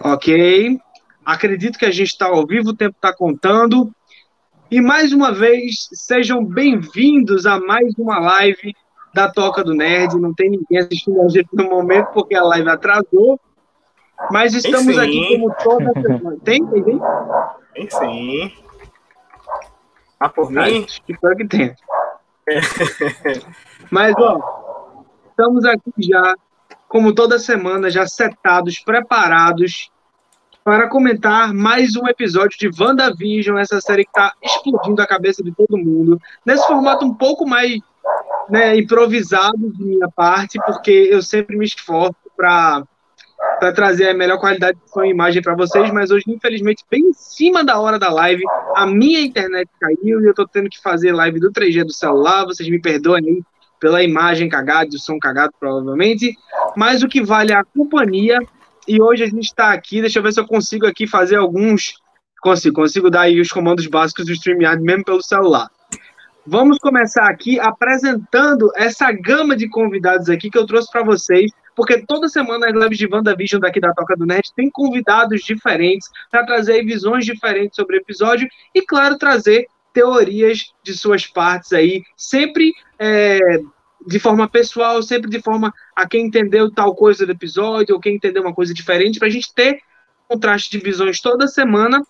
Ok. Acredito que a gente está ao vivo, o tempo está contando. E mais uma vez, sejam bem-vindos a mais uma live da Toca do Nerd. Não tem ninguém assistindo a gente no momento porque a live atrasou. Mas estamos aqui como toda semana. Tem? Tem? Tem, tem sim. Ah, por mim? Espero que tenha. Mas, ó, estamos aqui já, como toda semana, já setados, preparados para comentar mais um episódio de WandaVision, essa série que está explodindo a cabeça de todo mundo, nesse formato um pouco mais né, improvisado de minha parte, porque eu sempre me esforço para trazer a melhor qualidade de e imagem para vocês, mas hoje, infelizmente, bem em cima da hora da live, a minha internet caiu e eu estou tendo que fazer live do 3G do celular. Vocês me perdoem aí pela imagem cagada o som cagado, provavelmente. Mas o que vale é a companhia. E hoje a gente está aqui. Deixa eu ver se eu consigo aqui fazer alguns. Consigo, consigo dar aí os comandos básicos do StreamYard mesmo pelo celular. Vamos começar aqui apresentando essa gama de convidados aqui que eu trouxe para vocês porque toda semana as lives de WandaVision daqui da Toca do Nerd tem convidados diferentes para trazer visões diferentes sobre o episódio e, claro, trazer teorias de suas partes aí, sempre é, de forma pessoal, sempre de forma a quem entendeu tal coisa do episódio ou quem entendeu uma coisa diferente, para a gente ter contraste de visões toda semana,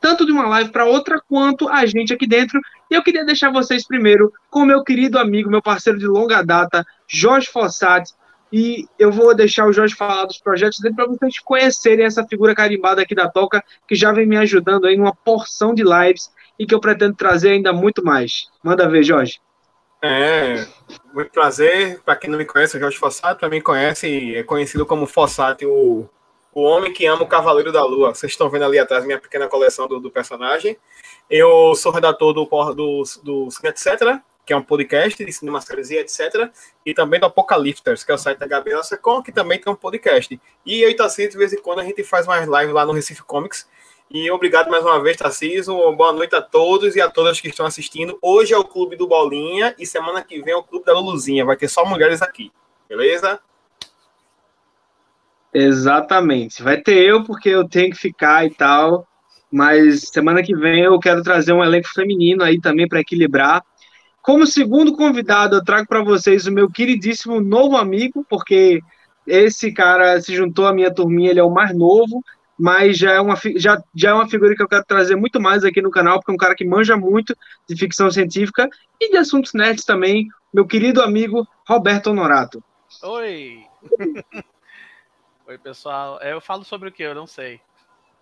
tanto de uma live para outra, quanto a gente aqui dentro. E eu queria deixar vocês primeiro com meu querido amigo, meu parceiro de longa data, Jorge Fossati, e eu vou deixar o Jorge falar dos projetos dele para vocês conhecerem essa figura carimbada aqui da Toca, que já vem me ajudando aí numa porção de lives e que eu pretendo trazer ainda muito mais. Manda ver, Jorge. É, muito prazer. Para quem não me conhece, o Jorge Fossati, mim conhece, é conhecido como Fossati, o, o homem que ama o Cavaleiro da Lua. Vocês estão vendo ali atrás minha pequena coleção do, do personagem. Eu sou redator do, do, do, Etc., que é um podcast de cinema, séries e etc. E também do Apocalifters, que é o site da Gabriela Secon, que também tem um podcast. E eu e Tarcísio, de vez em quando, a gente faz mais live lá no Recife Comics. E obrigado mais uma vez, Tarcísio. Boa noite a todos e a todas que estão assistindo. Hoje é o Clube do Bolinha e semana que vem é o Clube da Luluzinha. Vai ter só mulheres aqui, beleza? Exatamente. Vai ter eu, porque eu tenho que ficar e tal. Mas semana que vem eu quero trazer um elenco feminino aí também para equilibrar. Como segundo convidado, eu trago para vocês o meu queridíssimo novo amigo, porque esse cara se juntou à minha turminha, ele é o mais novo, mas já é uma, já, já é uma figura que eu quero trazer muito mais aqui no canal, porque é um cara que manja muito de ficção científica e de assuntos nerds também, meu querido amigo Roberto Honorato. Oi! Oi, pessoal. É, eu falo sobre o que? Eu não sei.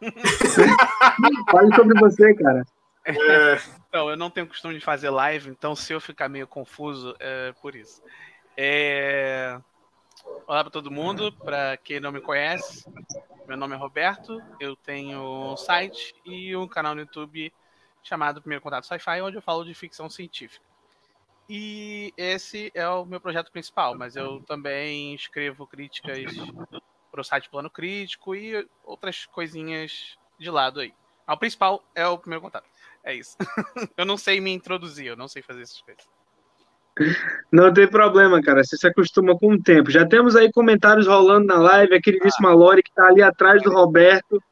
Fale sobre você, cara. É. Não, eu não tenho costume de fazer live, então se eu ficar meio confuso, é por isso. É... Olá para todo mundo, para quem não me conhece, meu nome é Roberto, eu tenho um site e um canal no YouTube chamado Primeiro Contato Sci-Fi, onde eu falo de ficção científica. E esse é o meu projeto principal, mas eu também escrevo críticas para o site Plano Crítico e outras coisinhas de lado aí. o principal é o Primeiro Contato. É isso. eu não sei me introduzir, eu não sei fazer essas coisas. Não tem problema, cara. Você se acostuma com o tempo. Já temos aí comentários rolando na live. A queridíssima ah. Lore, que está ali atrás do Roberto.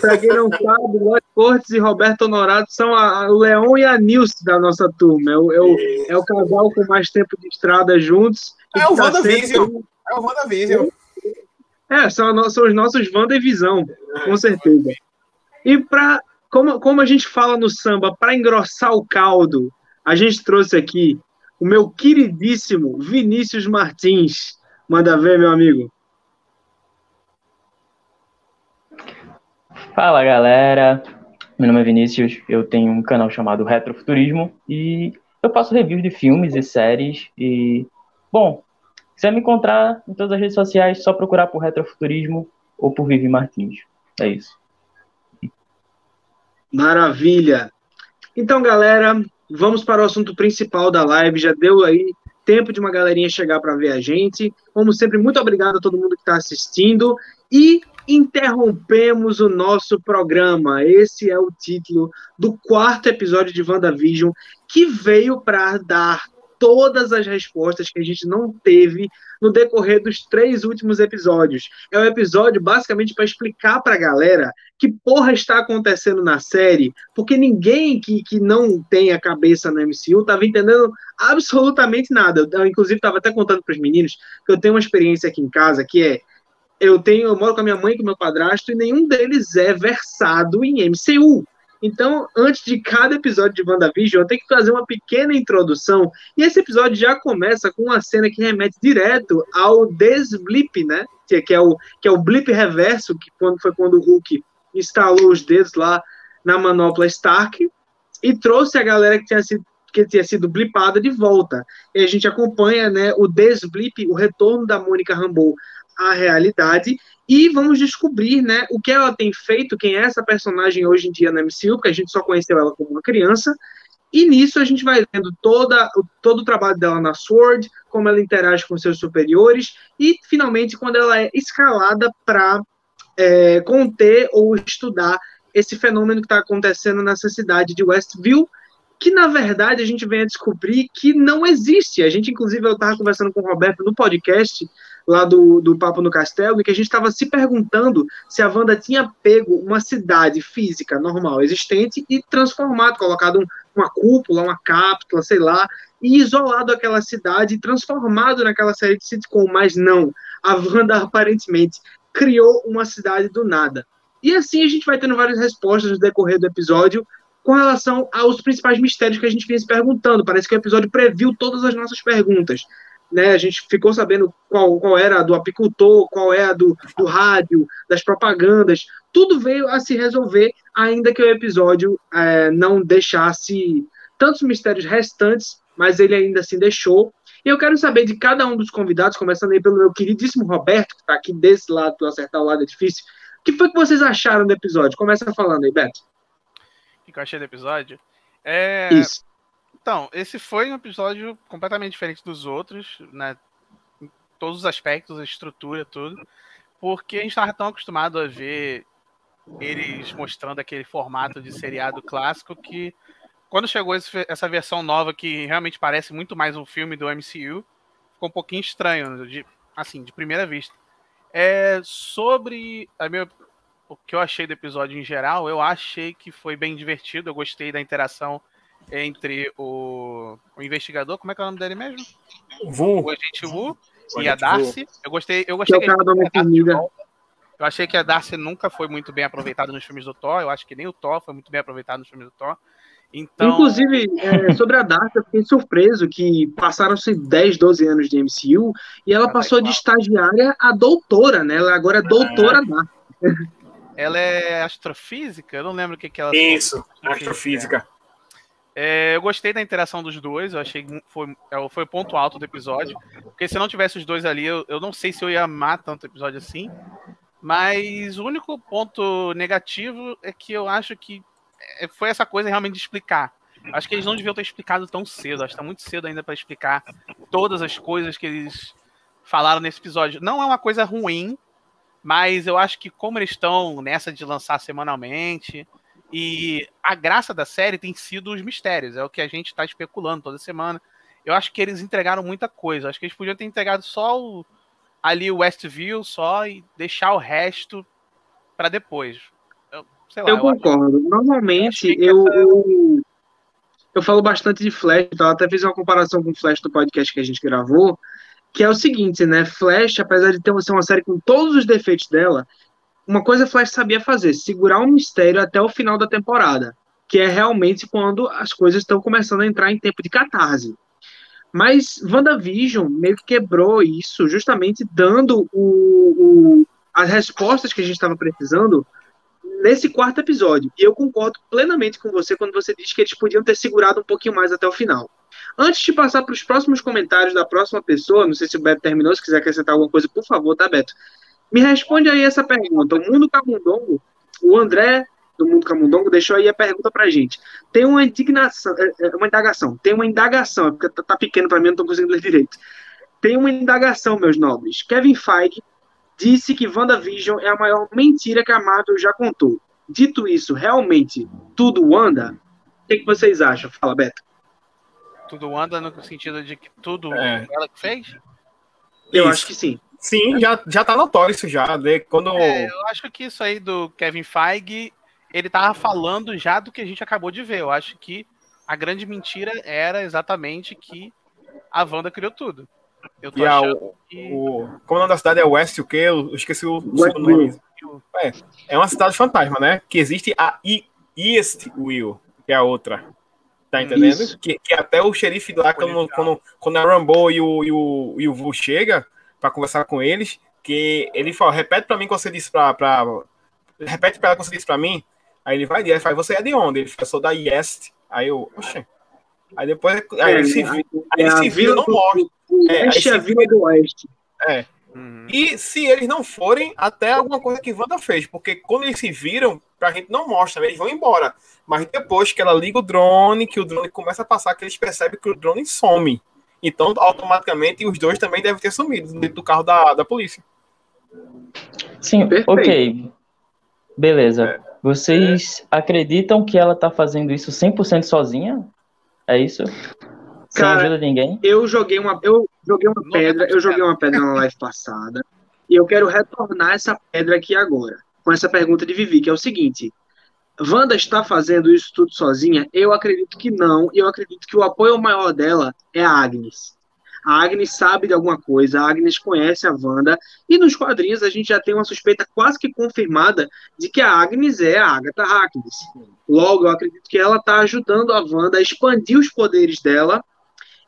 Para quem não sabe, Lore Cortes e Roberto Honorado são a, o Leão e a Nilce da nossa turma. É o, é, o, é o casal com mais tempo de estrada juntos. É o tá WandaVision. Sempre... É o WandaVision. É, são, são os nossos WandaVisão, com certeza. E para como, como a gente fala no samba, para engrossar o caldo, a gente trouxe aqui o meu queridíssimo Vinícius Martins. Manda ver, meu amigo. Fala, galera. Meu nome é Vinícius, eu tenho um canal chamado Retrofuturismo e eu faço reviews de filmes e séries e, bom, quiser me encontrar em todas as redes sociais, só procurar por Retrofuturismo ou por Vivi Martins. É isso. Maravilha. Então, galera, vamos para o assunto principal da live. Já deu aí tempo de uma galerinha chegar para ver a gente. Como sempre, muito obrigado a todo mundo que está assistindo. E interrompemos o nosso programa. Esse é o título do quarto episódio de WandaVision, que veio para dar todas as respostas que a gente não teve no decorrer dos três últimos episódios. É um episódio basicamente para explicar para a galera que porra está acontecendo na série, porque ninguém que, que não tem a cabeça no MCU estava entendendo absolutamente nada. Eu, inclusive, estava até contando para os meninos que eu tenho uma experiência aqui em casa que é eu tenho, eu moro com a minha mãe e com meu padrasto, e nenhum deles é versado em MCU. Então, antes de cada episódio de WandaVision, eu tenho que fazer uma pequena introdução. E esse episódio já começa com uma cena que remete direto ao desblip, né? Que, é o, que é o blip reverso, que quando, foi quando o Hulk instalou os dedos lá na manopla Stark e trouxe a galera que tinha sido que tinha sido blipada de volta. E a gente acompanha né, o desblip, o retorno da Mônica Rambeau à realidade e vamos descobrir, né, o que ela tem feito, quem é essa personagem hoje em dia na MCU, porque a gente só conheceu ela como uma criança. E nisso a gente vai vendo toda, todo o trabalho dela na Sword, como ela interage com seus superiores, e finalmente quando ela é escalada para é, conter ou estudar esse fenômeno que está acontecendo nessa cidade de Westview, que na verdade a gente vem a descobrir que não existe. A gente, inclusive, eu estava conversando com o Roberto no podcast lá do, do Papo no Castelo, e que a gente estava se perguntando se a Wanda tinha pego uma cidade física normal existente e transformado, colocado um, uma cúpula, uma cápsula, sei lá, e isolado aquela cidade transformado naquela série de sitcom, mas não. A Wanda aparentemente criou uma cidade do nada. E assim a gente vai tendo várias respostas no decorrer do episódio com relação aos principais mistérios que a gente vinha se perguntando. Parece que o episódio previu todas as nossas perguntas né, a gente ficou sabendo qual, qual era a do apicultor, qual é a do, do rádio, das propagandas, tudo veio a se resolver, ainda que o episódio é, não deixasse tantos mistérios restantes, mas ele ainda assim deixou. E eu quero saber de cada um dos convidados, começando aí pelo meu queridíssimo Roberto, que está aqui desse lado, do acertar o lado é difícil. O que foi que vocês acharam do episódio? Começa falando aí, Beto. O que eu achei do episódio? É... Isso. Então, esse foi um episódio completamente diferente dos outros, né? Em todos os aspectos, a estrutura, tudo. Porque a gente estava tão acostumado a ver eles mostrando aquele formato de seriado clássico que quando chegou esse, essa versão nova que realmente parece muito mais um filme do MCU, ficou um pouquinho estranho, de, assim, de primeira vista. É, sobre a minha, o que eu achei do episódio em geral, eu achei que foi bem divertido, eu gostei da interação entre o, o investigador, como é que é o nome dele mesmo? Vu. O agente Vu o e a Darcy. Vu. Eu gostei, eu gostei que, é que a Eu achei que a Darcy nunca foi muito bem aproveitada nos filmes do Thor. Eu acho que nem o Thor foi muito bem aproveitado nos filmes do Thor. Então... Inclusive, é, sobre a Darcy, eu fiquei surpreso que passaram-se 10, 12 anos de MCU e ela, ela passou é de estagiária a doutora, né? Ela agora é doutora é. Darcy. Ela é astrofísica? Eu não lembro o que, que ela Isso, astrofísica. É, eu gostei da interação dos dois, eu achei que foi, é, foi ponto alto do episódio. Porque se não tivesse os dois ali, eu, eu não sei se eu ia amar tanto episódio assim. Mas o único ponto negativo é que eu acho que é, foi essa coisa realmente de explicar. Acho que eles não deviam ter explicado tão cedo. Acho que tá muito cedo ainda para explicar todas as coisas que eles falaram nesse episódio. Não é uma coisa ruim, mas eu acho que como eles estão nessa de lançar semanalmente, e a graça da série tem sido os mistérios, é o que a gente está especulando toda semana. Eu acho que eles entregaram muita coisa. Acho que eles podiam ter entregado só o, ali o Westview só e deixar o resto para depois. Eu, lá, eu, eu concordo. Acho... Normalmente eu, essa... eu, eu falo bastante de Flash, então até fiz uma comparação com o Flash do podcast que a gente gravou, que é o seguinte, né? Flash, apesar de ter ser uma série com todos os defeitos dela, uma coisa a Flash sabia fazer, segurar um mistério até o final da temporada, que é realmente quando as coisas estão começando a entrar em tempo de catarse. Mas WandaVision meio que quebrou isso, justamente dando o, o, as respostas que a gente estava precisando nesse quarto episódio. E eu concordo plenamente com você quando você diz que eles podiam ter segurado um pouquinho mais até o final. Antes de passar para os próximos comentários da próxima pessoa, não sei se o Beto terminou, se quiser acrescentar alguma coisa, por favor, tá, Beto? Me responde aí essa pergunta. O Mundo Camundongo, o André do Mundo Camundongo deixou aí a pergunta pra gente. Tem uma indignação, é, é, uma indagação, tem uma indagação, é porque tá, tá pequeno para mim, não tô conseguindo ler direito. Tem uma indagação, meus nobres. Kevin Feige disse que WandaVision é a maior mentira que a Marvel já contou. Dito isso, realmente tudo anda? O que, que vocês acham? Fala, Beto. tudo anda no sentido de que tudo É. ela que fez? Eu Isso. acho que sim. Sim, já, já tá notório isso já. De, quando. É, eu acho que isso aí do Kevin Feige, ele tava falando já do que a gente acabou de ver. Eu acho que a grande mentira era exatamente que a Wanda criou tudo. Eu tô E a, achando o, que. o- como o nome da cidade é West, o quê? Eu esqueci o nome. É, é uma cidade fantasma, né? Que existe a I- East Will, que é a outra. Tá entendendo? Que, que até o xerife lá, quando, quando, quando a Rambo e o, e o, e o Vu chega pra conversar com eles, que ele fala, repete pra mim o que você disse pra. pra repete pra ela o que você disse pra mim. Aí ele vai e ele fala, você é de onde? Ele fica, sou da East. Aí eu, oxe. Aí depois aí ele se, vi- aí ele é a se vira, não do É, aí é a se vila do Oeste. Uhum. E se eles não forem, até alguma coisa que Wanda fez, porque quando eles se viram, pra gente não mostra, eles vão embora. Mas depois que ela liga o drone, que o drone começa a passar, que eles percebem que o drone some. Então, automaticamente, os dois também devem ter sumido dentro do carro da, da polícia. Sim, Perfeito. ok. Beleza. Vocês acreditam que ela tá fazendo isso 100% sozinha? É isso? Sem Cara, ajuda de ninguém? Eu joguei uma, eu joguei uma pedra, é eu joguei uma pedra na live passada. E eu quero retornar essa pedra aqui agora, com essa pergunta de Vivi, que é o seguinte: Wanda está fazendo isso tudo sozinha? Eu acredito que não, eu acredito que o apoio maior dela é a Agnes. A Agnes sabe de alguma coisa, a Agnes conhece a Wanda, e nos quadrinhos a gente já tem uma suspeita quase que confirmada de que a Agnes é a Agatha Harkness. Logo, eu acredito que ela está ajudando a Wanda a expandir os poderes dela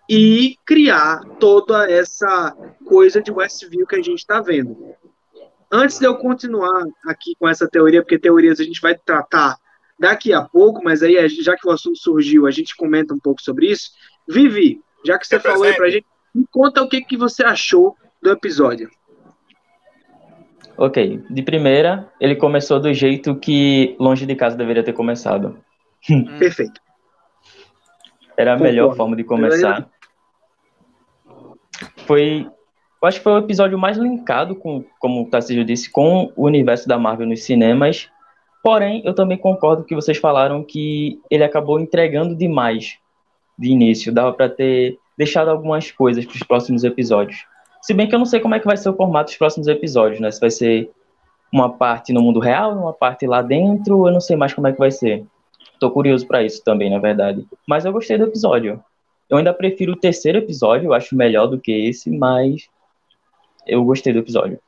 e criar toda essa coisa de Westview que a gente está vendo. Antes de eu continuar aqui com essa teoria, porque teorias a gente vai tratar daqui a pouco, mas aí, já que o assunto surgiu, a gente comenta um pouco sobre isso. Vivi, já que você Represente. falou aí pra gente, me conta o que, que você achou do episódio. Ok. De primeira, ele começou do jeito que longe de casa deveria ter começado. Perfeito. Era a Concordo. melhor forma de começar. Foi. Eu acho que foi o episódio mais linkado, com, como o Tarcísio disse, com o universo da Marvel nos cinemas. Porém, eu também concordo que vocês falaram que ele acabou entregando demais de início. Dava para ter deixado algumas coisas para os próximos episódios. Se bem que eu não sei como é que vai ser o formato dos próximos episódios, né? Se vai ser uma parte no mundo real, uma parte lá dentro, eu não sei mais como é que vai ser. Tô curioso para isso também, na verdade. Mas eu gostei do episódio. Eu ainda prefiro o terceiro episódio, eu acho melhor do que esse, mas eu gostei do episódio.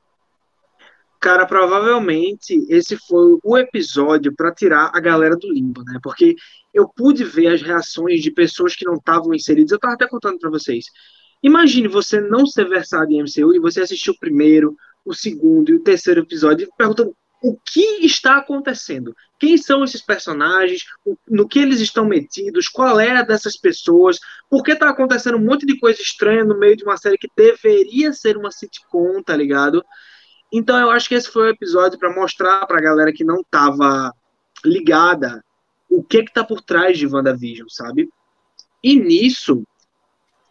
Cara, provavelmente esse foi o episódio para tirar a galera do limbo, né? Porque eu pude ver as reações de pessoas que não estavam inseridas. Eu tava até contando para vocês. Imagine você não ser versado em MCU e você assistir o primeiro, o segundo e o terceiro episódio perguntando o que está acontecendo? Quem são esses personagens? No que eles estão metidos? Qual é a dessas pessoas? Por que está acontecendo um monte de coisa estranha no meio de uma série que deveria ser uma sitcom, tá ligado? Então eu acho que esse foi o episódio para mostrar para a galera que não estava ligada o que que tá por trás de WandaVision, sabe? E nisso,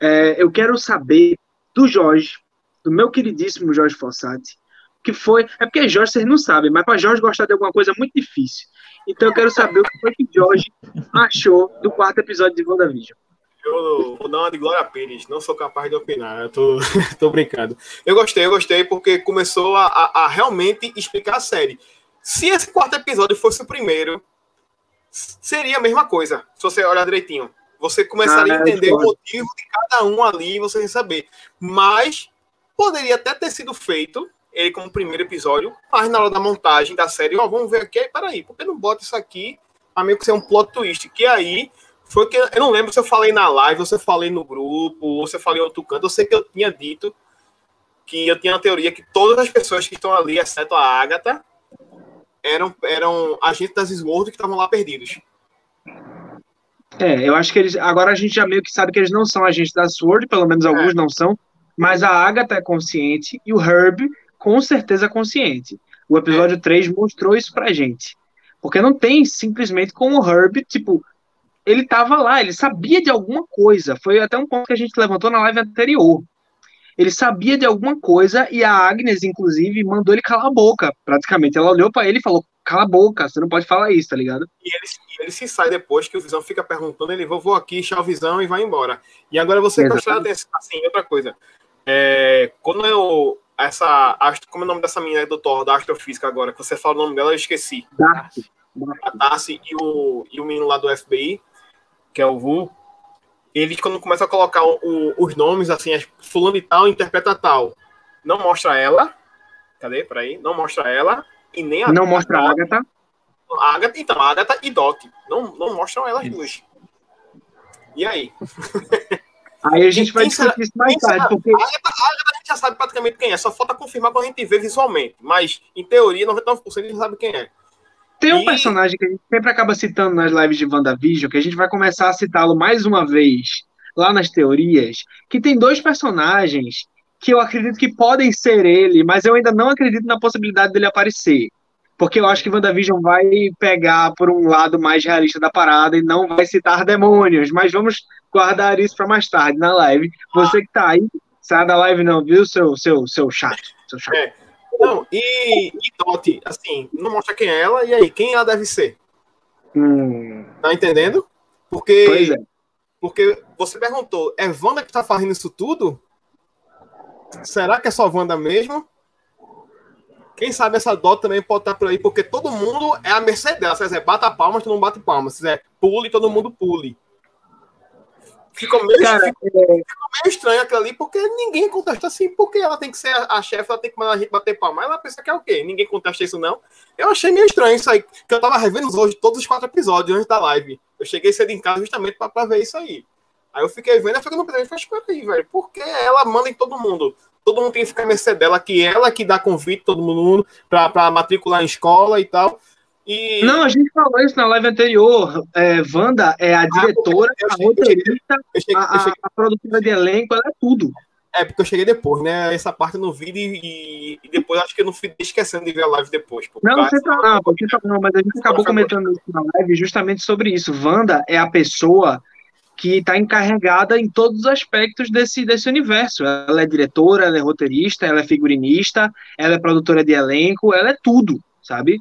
é, eu quero saber do Jorge, do meu queridíssimo Jorge Fossati, que foi. É porque Jorge vocês não sabem, mas para Jorge gostar de alguma coisa é muito difícil. Então eu quero saber o que foi que Jorge achou do quarto episódio de WandaVision. Eu vou dar uma de Glória Pires, não sou capaz de opinar, eu tô, tô brincando. Eu gostei, eu gostei, porque começou a, a- a realmente explicar a série. Se esse quarto episódio fosse o primeiro, seria a mesma coisa, se você olhar direitinho. Você começaria Ah, a eu entender o discordo. motivo de cada um ali, você saber. Mas poderia até ter sido feito, ele como primeiro episódio, mas na hora da montagem da série, ó, vamos ver aqui, aí, peraí, por que não bota isso aqui a meio que ser um plot twist? Que aí foi que eu não lembro se eu falei na live, ou se eu falei no grupo, ou se eu falei em outro canto. Eu sei que eu tinha dito que eu tinha a teoria que todas as pessoas que estão ali, exceto a Agatha, eram, eram agentes das Sword que estavam lá perdidos. É, eu acho que eles. Agora a gente já meio que sabe que eles não são agentes da Sword, pelo menos alguns não são. Mas a Agatha é consciente e o Herb, com certeza, é consciente. O episódio 3 mostrou isso pra gente. Porque não tem simplesmente com o Herb, tipo, ele tava lá, ele sabia de alguma coisa. Foi até um ponto que a gente levantou na live anterior. ele sabia de alguma coisa e a Agnes, inclusive, mandou ele calar a boca, praticamente. Ela olhou para ele e falou: cala a boca, você não pode falar isso, tá ligado? E ele, ele se sai depois que o Visão fica perguntando, ele vou, aqui, chá o Visão e vai embora. E agora você prestar atenção, assim, outra coisa. É, quando eu. Essa. Como é o nome dessa menina do Thor, da astrofísica agora, que você fala o nome dela, eu esqueci. Darcy. A Darcy e o, e o menino lá do FBI, que é o Vu, eles quando começam a colocar o, o, os nomes, assim, fulano e tal, interpreta tal. Não mostra ela. Cadê? Peraí. Não mostra ela. E nem a. Não mostra a Agatha. Agatha, então, Agatha e Dot. Não, não mostram elas duas. E aí? Aí a gente vai discutir isso mais tarde. Porque... A Agatha a gente já sabe praticamente quem é. Só falta confirmar quando a gente vê visualmente. Mas, em teoria, 99% a gente sabe quem é. Tem um e... personagem que a gente sempre acaba citando nas lives de WandaVision, que a gente vai começar a citá-lo mais uma vez lá nas teorias, que tem dois personagens que eu acredito que podem ser ele, mas eu ainda não acredito na possibilidade dele aparecer. Porque eu acho que WandaVision vai pegar por um lado mais realista da parada e não vai citar demônios, mas vamos guardar isso para mais tarde na live. Você que tá aí, sai da live não, viu, seu, seu, seu chato. Seu chato. É. Não, e, e Dot, assim, não mostra quem é ela, e aí, quem ela deve ser? Hum. Tá entendendo? Porque, é. porque você perguntou, é Wanda que tá fazendo isso tudo? Será que é só Wanda mesmo? Quem sabe essa Dot também pode estar por aí, porque todo mundo é a mercê dela. Se quiser bata palmas, tu não bate palmas. Se quiser pule, todo mundo pule. Ficou meio, Cara, ficou, é... ficou meio estranho aquilo ali, porque ninguém contesta assim, porque ela tem que ser a, a chefe, ela tem que mandar a gente bater palma. Ela pensa que é o quê? Ninguém contesta isso, não. Eu achei meio estranho isso aí, que eu tava revendo hoje todos os quatro episódios antes da live. Eu cheguei cedo em casa justamente pra, pra ver isso aí. Aí eu fiquei vendo, eu fiquei no falei, espera aí, velho, por que ela manda em todo mundo? Todo mundo tem que ficar mercê dela, que ela que dá convite todo mundo pra, pra matricular em escola e tal. E... Não, a gente falou isso na live anterior. É, Wanda é a ah, diretora, ah, a roteirista, a, a, produtora de elenco, ela é tudo. É, porque eu cheguei depois, né? Essa parte eu não vi e, e depois acho que eu não fui esquecendo de ver a live depois. Não, você tá, não, você tá, não, mas a gente acabou comentando isso na live justamente sobre isso. Wanda é a pessoa que está encarregada em todos os aspectos desse, desse universo. Ela é diretora, ela é roteirista, ela é figurinista, ela é produtora de elenco, ela é tudo, sabe?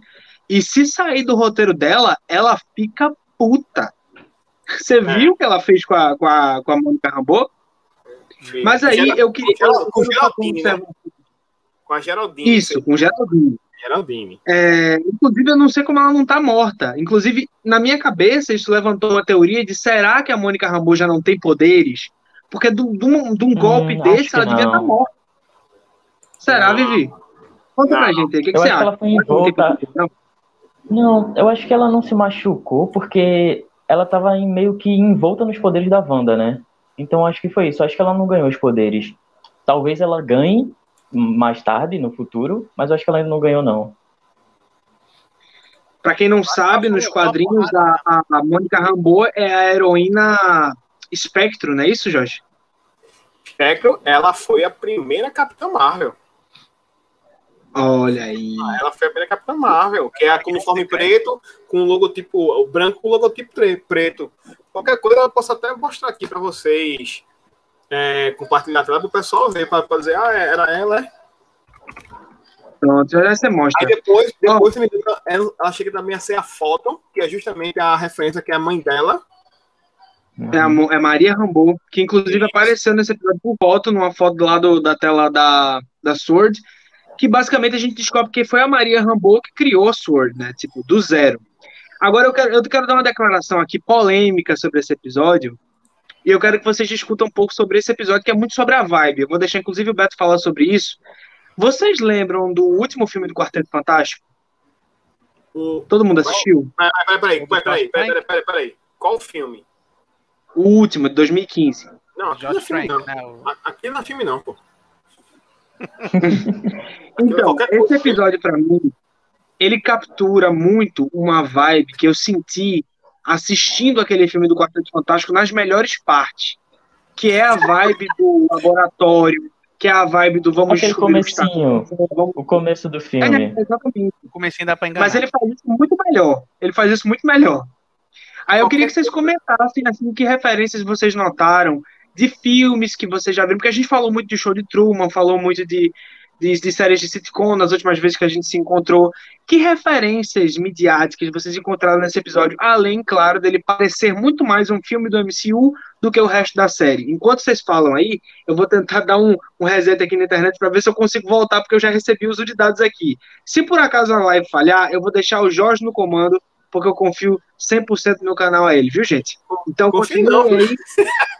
E se sair do roteiro dela, ela fica puta. Você é. viu o que ela fez com a, com a, com a Mônica Rambeau? Mas aí eu queria. Com, Geraldine, né? com a Geraldine. Isso, com Geraldine. Geraldine. É, inclusive, eu não sei como ela não tá morta. Inclusive, na minha cabeça, isso levantou uma teoria de será que a Mônica Rambeau já não tem poderes? Porque de um, um golpe hum, desse, ela devia estar tá morta. Será, não. Vivi? Conta não. pra gente aí, o que, que você acha? ela foi envolta... Não, eu acho que ela não se machucou porque ela tava meio que envolta nos poderes da Wanda, né? Então acho que foi isso. Acho que ela não ganhou os poderes. Talvez ela ganhe mais tarde, no futuro, mas acho que ela ainda não ganhou, não. Para quem não sabe, nos quadrinhos, a, a Mônica Rambeau é a heroína Espectro, não é isso, Jorge? Espectro, ela foi a primeira Capitã Marvel. Olha aí. Ah, ela foi a primeira Capitã Marvel, que é a com uniforme preto, com o logotipo o branco com o logotipo preto. Qualquer coisa eu posso até mostrar aqui para vocês, é, compartilhar para o pessoal ver, para dizer, ah, é, era ela, é. Pronto, já você mostra. Aí depois, depois oh. ela, ela chega também a ser a foto, que é justamente a referência que é a mãe dela. É, a, é Maria Rambo, que inclusive apareceu nesse episódio por foto, numa foto do lado da tela da, da Sword que basicamente a gente descobre que foi a Maria Rambeau que criou a Sword, né? Tipo, do zero. Agora eu quero, eu quero dar uma declaração aqui polêmica sobre esse episódio. E eu quero que vocês discutam um pouco sobre esse episódio, que é muito sobre a vibe. Eu vou deixar, inclusive, o Beto falar sobre isso. Vocês lembram do último filme do Quarteto Fantástico? O... Todo mundo assistiu? Peraí, peraí, peraí, peraí, peraí, peraí. Qual filme? O último, de 2015. Não, aqui não é filme, não. Né, aqui não é filme, não, pô. Então, esse episódio para mim, ele captura muito uma vibe que eu senti assistindo aquele filme do Quarteto Fantástico nas melhores partes, que é a vibe do laboratório, que é a vibe do vamos Aquele comecinho, o, o começo do filme. É, exatamente. O comecinho dá pra enganar. Mas ele faz isso muito melhor. Ele faz isso muito melhor. Aí eu queria que vocês comentassem assim, que referências vocês notaram de filmes que você já viu, porque a gente falou muito de show de Truman, falou muito de, de, de, séries de sitcom nas últimas vezes que a gente se encontrou. Que referências midiáticas vocês encontraram nesse episódio? Além, claro, dele parecer muito mais um filme do MCU do que o resto da série. Enquanto vocês falam aí, eu vou tentar dar um, um reset aqui na internet para ver se eu consigo voltar, porque eu já recebi uso de dados aqui. Se por acaso a live falhar, eu vou deixar o Jorge no comando, porque eu confio 100% no meu canal a ele, viu, gente? Então, continue aí.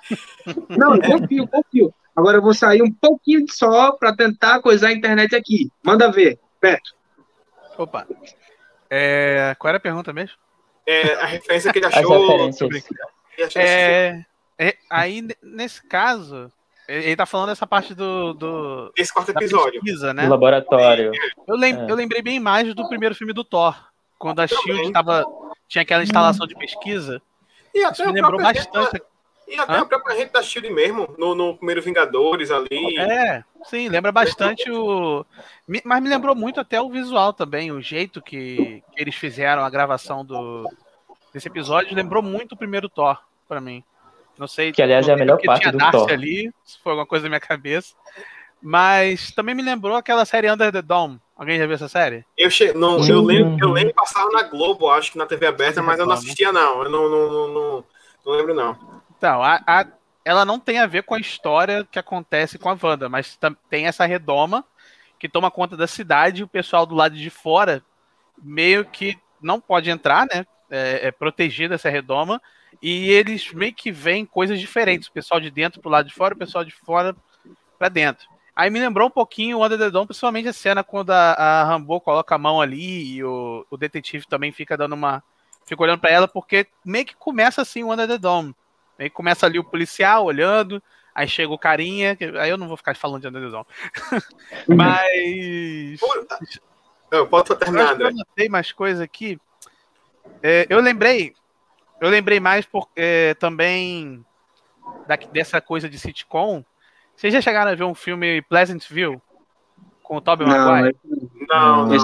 Não, confio, confio. Agora eu vou sair um pouquinho só para tentar coisar a internet aqui. Manda ver, Beto. Opa. É, qual era a pergunta mesmo? É, a referência que ele achou. É, é, aí, nesse caso, ele tá falando dessa parte do. do Esse quarto episódio. Pesquisa, né? Do laboratório. Eu, lem é. eu lembrei bem mais do primeiro filme do Thor. Quando a Shield tava, tinha aquela instalação de pesquisa. E até Isso me lembrou bastante. E até Hã? a própria gente da Shield mesmo, no, no primeiro Vingadores ali. É, sim, lembra bastante o. Mas me lembrou muito até o visual também, o jeito que, que eles fizeram a gravação do, desse episódio. Lembrou muito o primeiro Thor, para mim. Não sei. Que aliás é a melhor parte tinha do Darcy Thor. ali, se foi alguma coisa da minha cabeça. Mas também me lembrou aquela série Under the Dome. Alguém já viu essa série? Eu, che... não, eu lembro, eu lembro passar na Globo, acho que na TV aberta, mas eu não assistia, não. Eu não, não, não, não, não lembro, não. Então, a, a, ela não tem a ver com a história que acontece com a Wanda, mas tem essa redoma que toma conta da cidade e o pessoal do lado de fora meio que não pode entrar, né? É, é protegido essa redoma e eles meio que veem coisas diferentes. O pessoal de dentro pro lado de fora, o pessoal de fora para dentro. Aí me lembrou um pouquinho o Under the Dome, principalmente a cena quando a, a Rambo coloca a mão ali e o, o detetive também fica dando uma. fica olhando para ela, porque meio que começa assim o Under the Dome. Aí começa ali o policial olhando, aí chega o carinha, aí eu não vou ficar falando de Anderson. Mas. Eu posso terminar, André. Eu notei mais coisa aqui. É, eu lembrei. Eu lembrei mais por, é, também da, dessa coisa de sitcom. Vocês já chegaram a ver um filme Pleasantville? Com o Tobey Maguire? Não, não.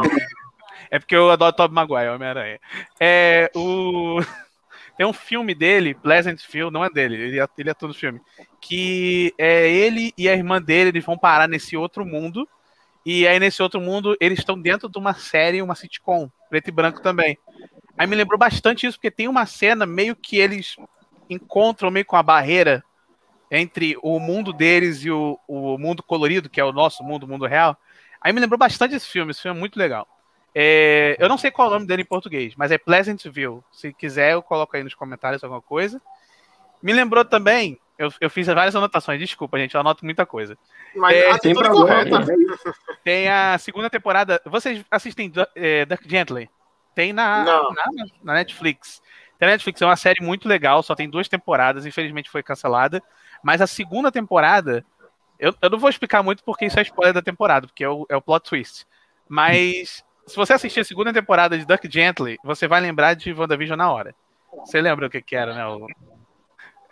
É porque eu adoro Tobey Maguire, Homem-Aranha. É, o... Tem um filme dele, Pleasantville, não é dele, ele, é, ele atua no filme, que é ele e a irmã dele, eles vão parar nesse outro mundo, e aí nesse outro mundo eles estão dentro de uma série, uma sitcom, preto e branco também. Aí me lembrou bastante isso, porque tem uma cena meio que eles encontram meio com a barreira entre o mundo deles e o, o mundo colorido, que é o nosso mundo, o mundo real. Aí me lembrou bastante esse filme, esse filme é muito legal. É, eu não sei qual é o nome dele em português, mas é Pleasantville. Se quiser, eu coloco aí nos comentários alguma coisa. Me lembrou também, eu, eu fiz várias anotações, desculpa, gente, eu anoto muita coisa. Mas é, tem, correta. tem a segunda temporada. Vocês assistem é, Dark Gently? Tem na, na, na, Netflix. Tem na Netflix, é uma série muito legal, só tem duas temporadas, infelizmente foi cancelada. Mas a segunda temporada, eu, eu não vou explicar muito porque isso é spoiler da temporada, porque é o, é o plot twist. Mas se você assistir a segunda temporada de Duck Gently, você vai lembrar de WandaVision na hora. Você lembra o que, que era, né? O...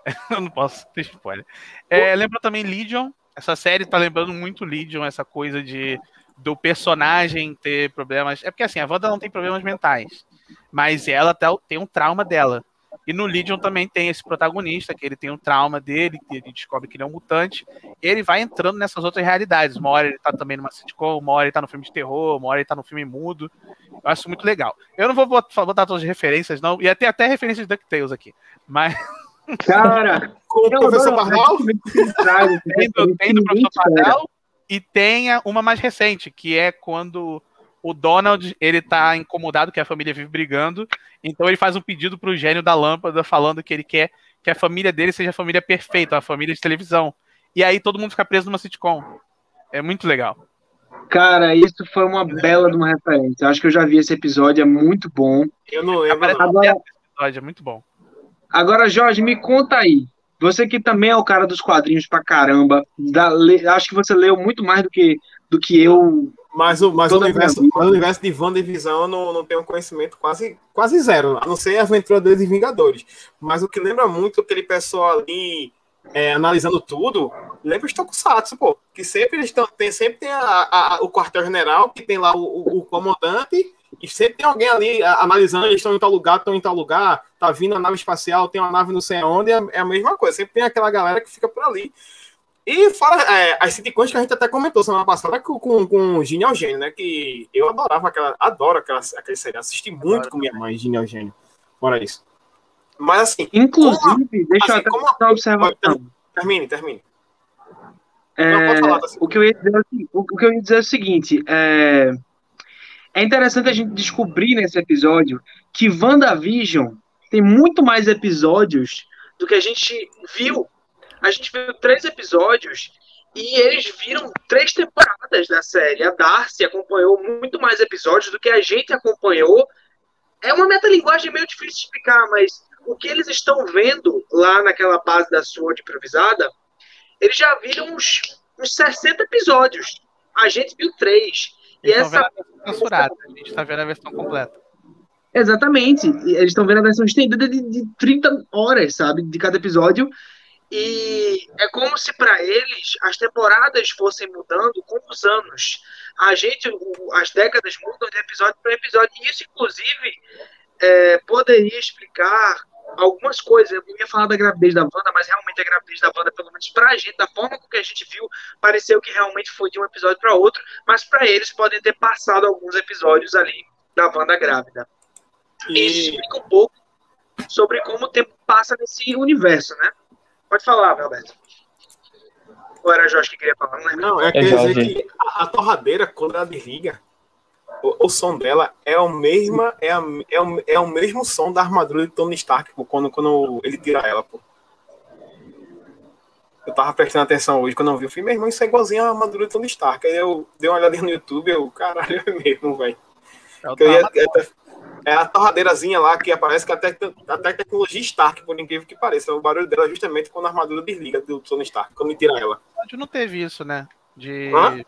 Eu não posso ter spoiler. É, lembra também Legion. Essa série tá lembrando muito Legion, essa coisa de do personagem ter problemas. É porque assim, a Wanda não tem problemas mentais, mas ela tem um trauma dela. E no Legion também tem esse protagonista, que ele tem um trauma dele, que ele descobre que ele é um mutante. Ele vai entrando nessas outras realidades. Uma hora ele tá também numa sitcom, uma hora ele tá no filme de terror, uma hora ele tá no filme mudo. Eu acho muito legal. Eu não vou botar todas as referências, não. E até até referências de DuckTales aqui. Mas. Cara, com o professor Pardal? Tem do, tem do professor Pardal e tem uma mais recente, que é quando o Donald, ele tá incomodado que a família vive brigando, então ele faz um pedido pro gênio da lâmpada falando que ele quer que a família dele seja a família perfeita, a família de televisão. E aí todo mundo fica preso numa sitcom. É muito legal. Cara, isso foi uma bela de uma referência. Acho que eu já vi esse episódio, é muito bom. Eu não lembro. Agora, episódio, é muito bom. Agora, Jorge, me conta aí. Você que também é o cara dos quadrinhos pra caramba, da, acho que você leu muito mais do que, do que eu mas o, mas o, universo, mas o universo de WandaVision eu não, não tenho conhecimento quase, quase zero, a não ser a aventura deles em Vingadores. Mas o que lembra muito aquele pessoal ali é, analisando tudo, lembra os Tokusatsu, pô. Que sempre eles tão, tem, sempre tem a, a, o quartel-general, que tem lá o, o, o, comandante, E sempre tem alguém ali analisando, eles estão em tal lugar, estão em tal lugar, tá vindo a nave espacial, tem uma nave não sei onde, é, é a mesma coisa. Sempre tem aquela galera que fica por ali. E fora é, as sitcoms que a gente até comentou semana passada com, com, com o Gini Eugênio, né? Que eu adorava aquela, adoro aquela, aquela série, assisti muito com minha mãe, Gini Eugênio. Fora isso. Mas assim. Inclusive, como, deixa assim, eu até como, observação. Termine, termine. É, Não, falar, tá o, que eu ia dizer, é o que eu ia dizer é o seguinte: é, é interessante a gente descobrir nesse episódio que WandaVision tem muito mais episódios do que a gente viu. A gente viu três episódios e eles viram três temporadas da série. A Darcy acompanhou muito mais episódios do que a gente acompanhou. É uma metalinguagem meio difícil de explicar, mas o que eles estão vendo lá naquela base da SWORD improvisada, eles já viram uns, uns 60 episódios. A gente viu três. E essa. Censurada, a gente está vendo a versão completa. Exatamente. Eles estão vendo a versão estendida de, de 30 horas, sabe? De cada episódio. E é como se para eles as temporadas fossem mudando com os anos. A gente, as décadas mudam de episódio para episódio. E isso, inclusive, é, poderia explicar algumas coisas. Eu ia falar da gravidez da Wanda, mas realmente a gravidez da Wanda, pelo menos pra gente, da forma com que a gente viu, pareceu que realmente foi de um episódio para outro, mas para eles podem ter passado alguns episódios ali da Wanda grávida. E... Isso explica um pouco sobre como o tempo passa nesse universo, né? Pode falar, Alberto. Ou era Jorge que queria falar? Não, lembro. não é, é quer dizer que a, a torradeira, quando ela desliga, o, o, som dela é o mesmo é, a, é, o, é o mesmo som da armadura de Tony Stark pô, quando, quando ele tira ela, pô. Eu tava prestando atenção hoje quando eu vi. Eu falei, meu irmão, isso é igualzinho a armadura de Tony Stark. Aí eu dei uma olhada no YouTube, eu, caralho, é mesmo, velho. É, é, a torradeirazinha lá que aparece que até, até tecnologia Stark, por incrível que pareça. O barulho dela é justamente quando a armadura desliga do Tony Stark, quando ele tira ela. Não teve isso, né? De. Hã?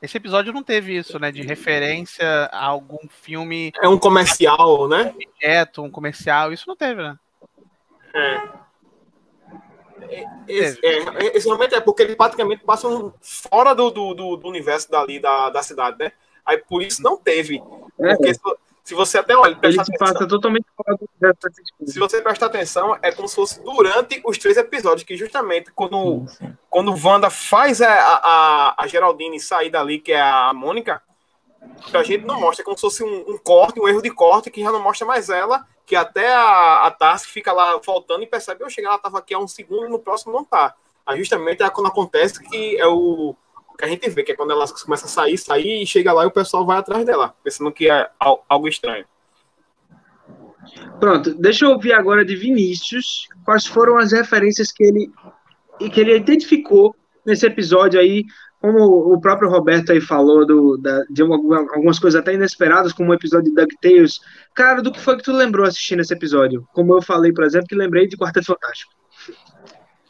Esse episódio não teve isso, né? De referência a algum filme. É um comercial, né? Objeto, um comercial, isso não teve, né? É. Esse, é, esse momento é porque ele praticamente passa fora do, do, do, universo dali da, da cidade, né? Aí por isso não teve. É. Porque se você até olha, ele se passa totalmente fora do Se você prestar atenção, é como se fosse durante os três episódios, que justamente quando, sim, quando Wanda faz a, a, a Geraldine sair dali, que é a Mônica, a gente não mostra, é como se fosse um, um, corte, um erro de corte, que já não mostra mais ela, que até a, a Tarsi fica lá faltando e percebe, eu cheguei, ela estava aqui há um segundo, no próximo não tá. Aí justamente é quando acontece que é o que a gente vê, que é quando ela começa a sair, sair, e chega lá e o pessoal vai atrás dela, pensando que é algo estranho. Pronto, deixa eu ouvir agora de Vinícius quais foram as referências que ele e que ele identificou nesse episódio aí, como o próprio Roberto aí falou do, da, de algumas coisas até inesperadas, como o episódio de DuckTales. Cara, do que foi que tu lembrou assistindo esse episódio? Como eu falei, por exemplo, que lembrei de Quarteto Fantástico.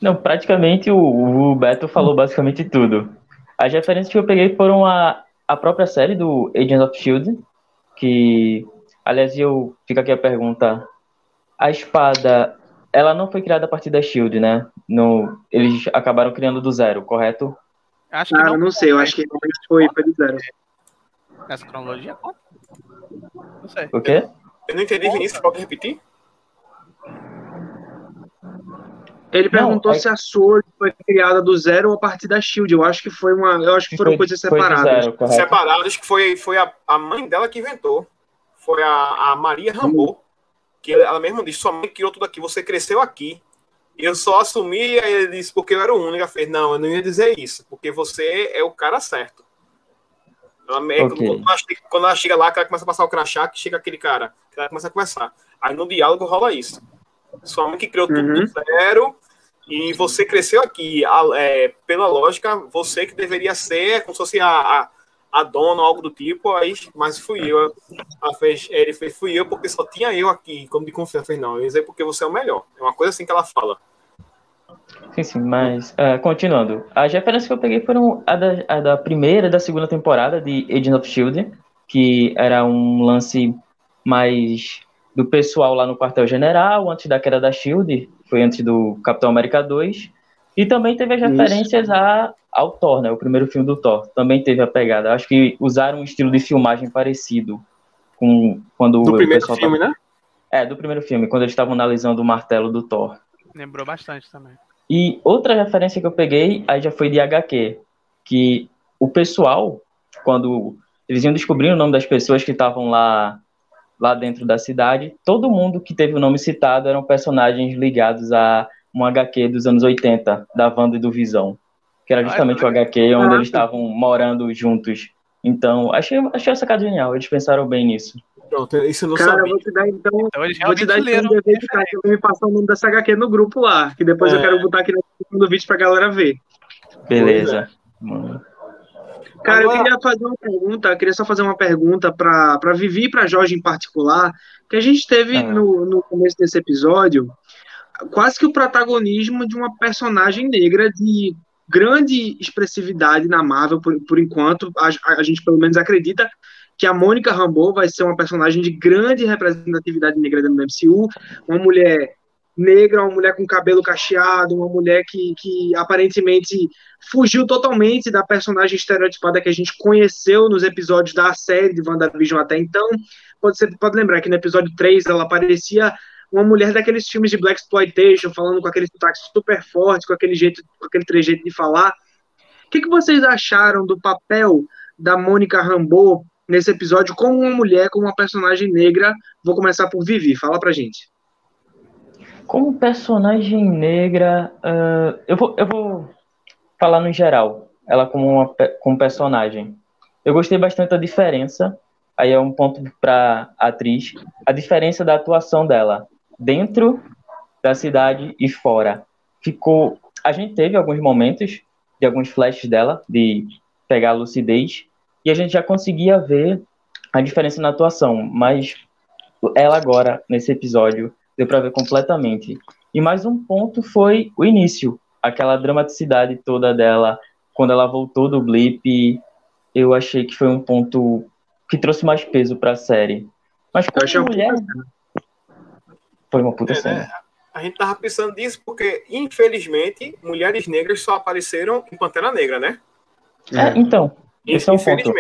Não, praticamente o, o Beto falou basicamente tudo. As referências que eu peguei foram a, a própria série do Agents of Shield, que, aliás, eu fica aqui a pergunta: a espada, ela não foi criada a partir da Shield, né? No, eles acabaram criando do zero, correto? Acho que ah, não, não sei, eu acho que realmente foi, foi do zero. Essa cronologia conta? Não sei. O quê? Eu não entendi, Vinícius, pode repetir? Ele perguntou não, se a Sword foi criada do zero ou a partir da Shield. Eu acho que foi uma. Eu acho que foram foi, coisas separadas. Zero, separadas, que foi, foi a, a mãe dela que inventou. Foi a, a Maria Rambo. Hum. Que ela mesma disse: sua mãe criou tudo aqui, você cresceu aqui. Eu só assumi, aí ele disse, porque eu era o único. Ela fez: não, eu não ia dizer isso, porque você é o cara certo. Ela, okay. quando, ela chega, quando, ela chega, lá, que ela começa a passar o crachá, que chega aquele cara, que ela começa a conversar. Aí no diálogo rola isso. Sua mãe que criou tudo uhum. do zero e você cresceu aqui. É, pela lógica, você que deveria ser como se fosse a, a, a dona ou algo do tipo, aí, mas fui eu. A fez, ele fez, fui eu porque só tinha eu aqui, como de confiança. Fez, não, eu ia dizer porque você é o melhor. É uma coisa assim que ela fala. Sim, sim, mas uh, continuando. As referências que eu peguei foram a da, a da primeira e da segunda temporada de Agents of Shield, que era um lance mais do pessoal lá no quartel-general, antes da queda da SHIELD, foi antes do Capitão América 2, e também teve as referências a, ao Thor, né, o primeiro filme do Thor, também teve a pegada. Acho que usaram um estilo de filmagem parecido Com, quando Do o primeiro pessoal filme, tava- né? É, do primeiro filme, quando eles estavam analisando o martelo do Thor. Lembrou bastante também. E outra referência que eu peguei, aí já foi de HQ, que o pessoal, quando eles iam descobrindo o nome das pessoas que estavam lá, lá dentro da cidade, todo mundo que teve o nome citado eram personagens ligados a um HQ dos anos 80, da Wanda e do Visão, que era justamente é o HQ onde eles estavam morando juntos. Então, achei, achei essa sacada genial, eles pensaram bem nisso. Pronto, isso eu não Cara, eu sabia. vou te dar então. Então eles Vou te dar então leram. um dever de casa. Eu vou me passar o nome dessa HQ no grupo lá. Que depois eu É. quero botar aqui no vídeo pra galera ver. Beleza. Mano. Cara, eu Agora- queria fazer uma pergunta, eu queria só fazer uma pergunta para Vivi e para Jorge em particular, que a gente teve Ah. no, no começo desse episódio quase que o protagonismo de uma personagem negra de grande expressividade na Marvel, por, por enquanto, a, a gente pelo menos acredita que a Mônica Rambeau vai ser uma personagem de grande representatividade negra dentro do MCU, uma mulher negra, uma mulher com cabelo cacheado, uma mulher que, que aparentemente fugiu totalmente da personagem estereotipada que a gente conheceu nos episódios da série de WandaVision até então. Pode, ser, pode lembrar que no episódio 3 ela parecia uma mulher daqueles filmes de Black Exploitation, falando com aquele sotaque super forte, com aquele jeito, com aquele trejeito de falar. O que, que vocês acharam do papel da Mônica Rambeau nesse episódio como uma mulher, como uma personagem negra? Vou começar por Vivi, fala pra gente. Como personagem negra, ah, eu, vou, eu vou falar no geral, ela como, uma, como personagem. Eu gostei bastante da diferença, aí é um ponto para atriz, a diferença da atuação dela dentro da cidade e fora. Ficou, a gente teve alguns momentos de alguns flashes dela, de pegar a lucidez, e a gente já conseguia ver a diferença na atuação, mas ela agora, nesse episódio, deu para ver completamente. E mais um ponto foi o início, aquela dramaticidade toda dela, quando ela voltou do blip, eu achei que foi um ponto que trouxe mais peso para a série. Mas como uma mulher, foi uma puta É, cena. né? A gente tava pensando nisso porque, infelizmente, mulheres negras só apareceram em Pantera Negra, né? É, então, esse é um ponto.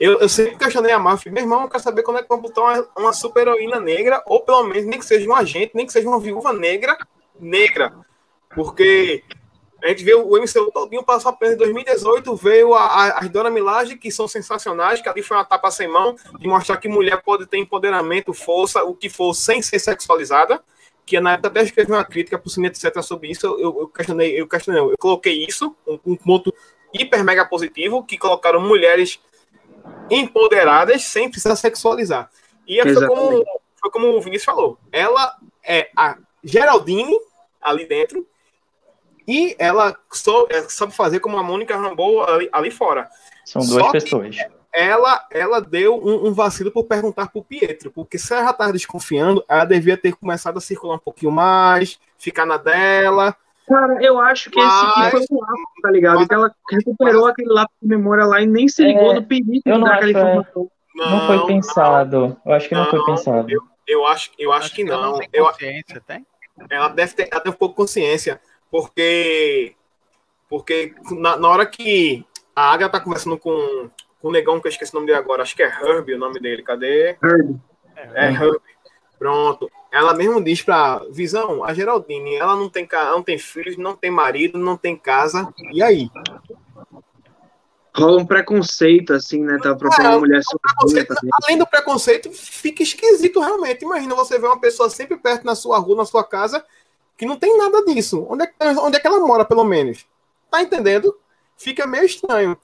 Eu, eu sempre questionei a Marvel, meu irmão, eu quero saber quando é que vão botar uma, uma super heroína negra, ou pelo menos nem que seja um agente, nem que seja uma viúva negra, negra. Porque a gente vê o MCU todinho passou apenas em 2018, veio a, a, as Dona Milagre, que são sensacionais, que ali foi uma tapa sem mão, de mostrar que mulher pode ter empoderamento, força, o que for, sem ser sexualizada. Que na época até escrevi uma crítica pro Cine etc sobre isso, eu, eu questionei, eu questionei, eu coloquei isso, um, um ponto hiper mega positivo, que colocaram mulheres empoderadas sem precisar sexualizar. E foi como, foi como o Vinícius falou. Ela é a Geraldine ali dentro e ela só, sabe fazer como a Mônica Rambeau ali, ali fora. São duas Só que- pessoas. Ela, ela deu um, um vacilo por perguntar pro Pietro, porque se ela já estava desconfiando, ela devia ter começado a circular um pouquinho mais, ficar na dela. Cara, eu acho que esse aqui Mas- foi um lápis, tá ligado? Então ela recuperou aquele lápis de memória lá e nem se ligou É, no perigo eu não daquela acho, é. informação. Não, foi pensado. Eu acho que não, foi não, pensado. Eu acho, eu acho, que ela não. tem Eu, consciência, tem? ela deve ter, tem um pouco de consciência, porque porque na, na hora que a Agatha tá conversando com, com o negão, que eu esqueci o nome dele agora, acho que é Herbie o nome dele, cadê? Herb. É Herbie. Pronto. Ela mesmo diz pra Visão, a Geraldine, ela não tem, não tem filhos, não tem marido, não tem casa, e aí? Rola um preconceito, assim, né? Tá uma É, mulher solteira. também. além do preconceito, fica esquisito realmente. Imagina você ver uma pessoa sempre perto na sua rua, na sua casa, que não tem nada disso. Onde é, que- onde é que ela mora, pelo menos? Tá entendendo? Fica meio estranho.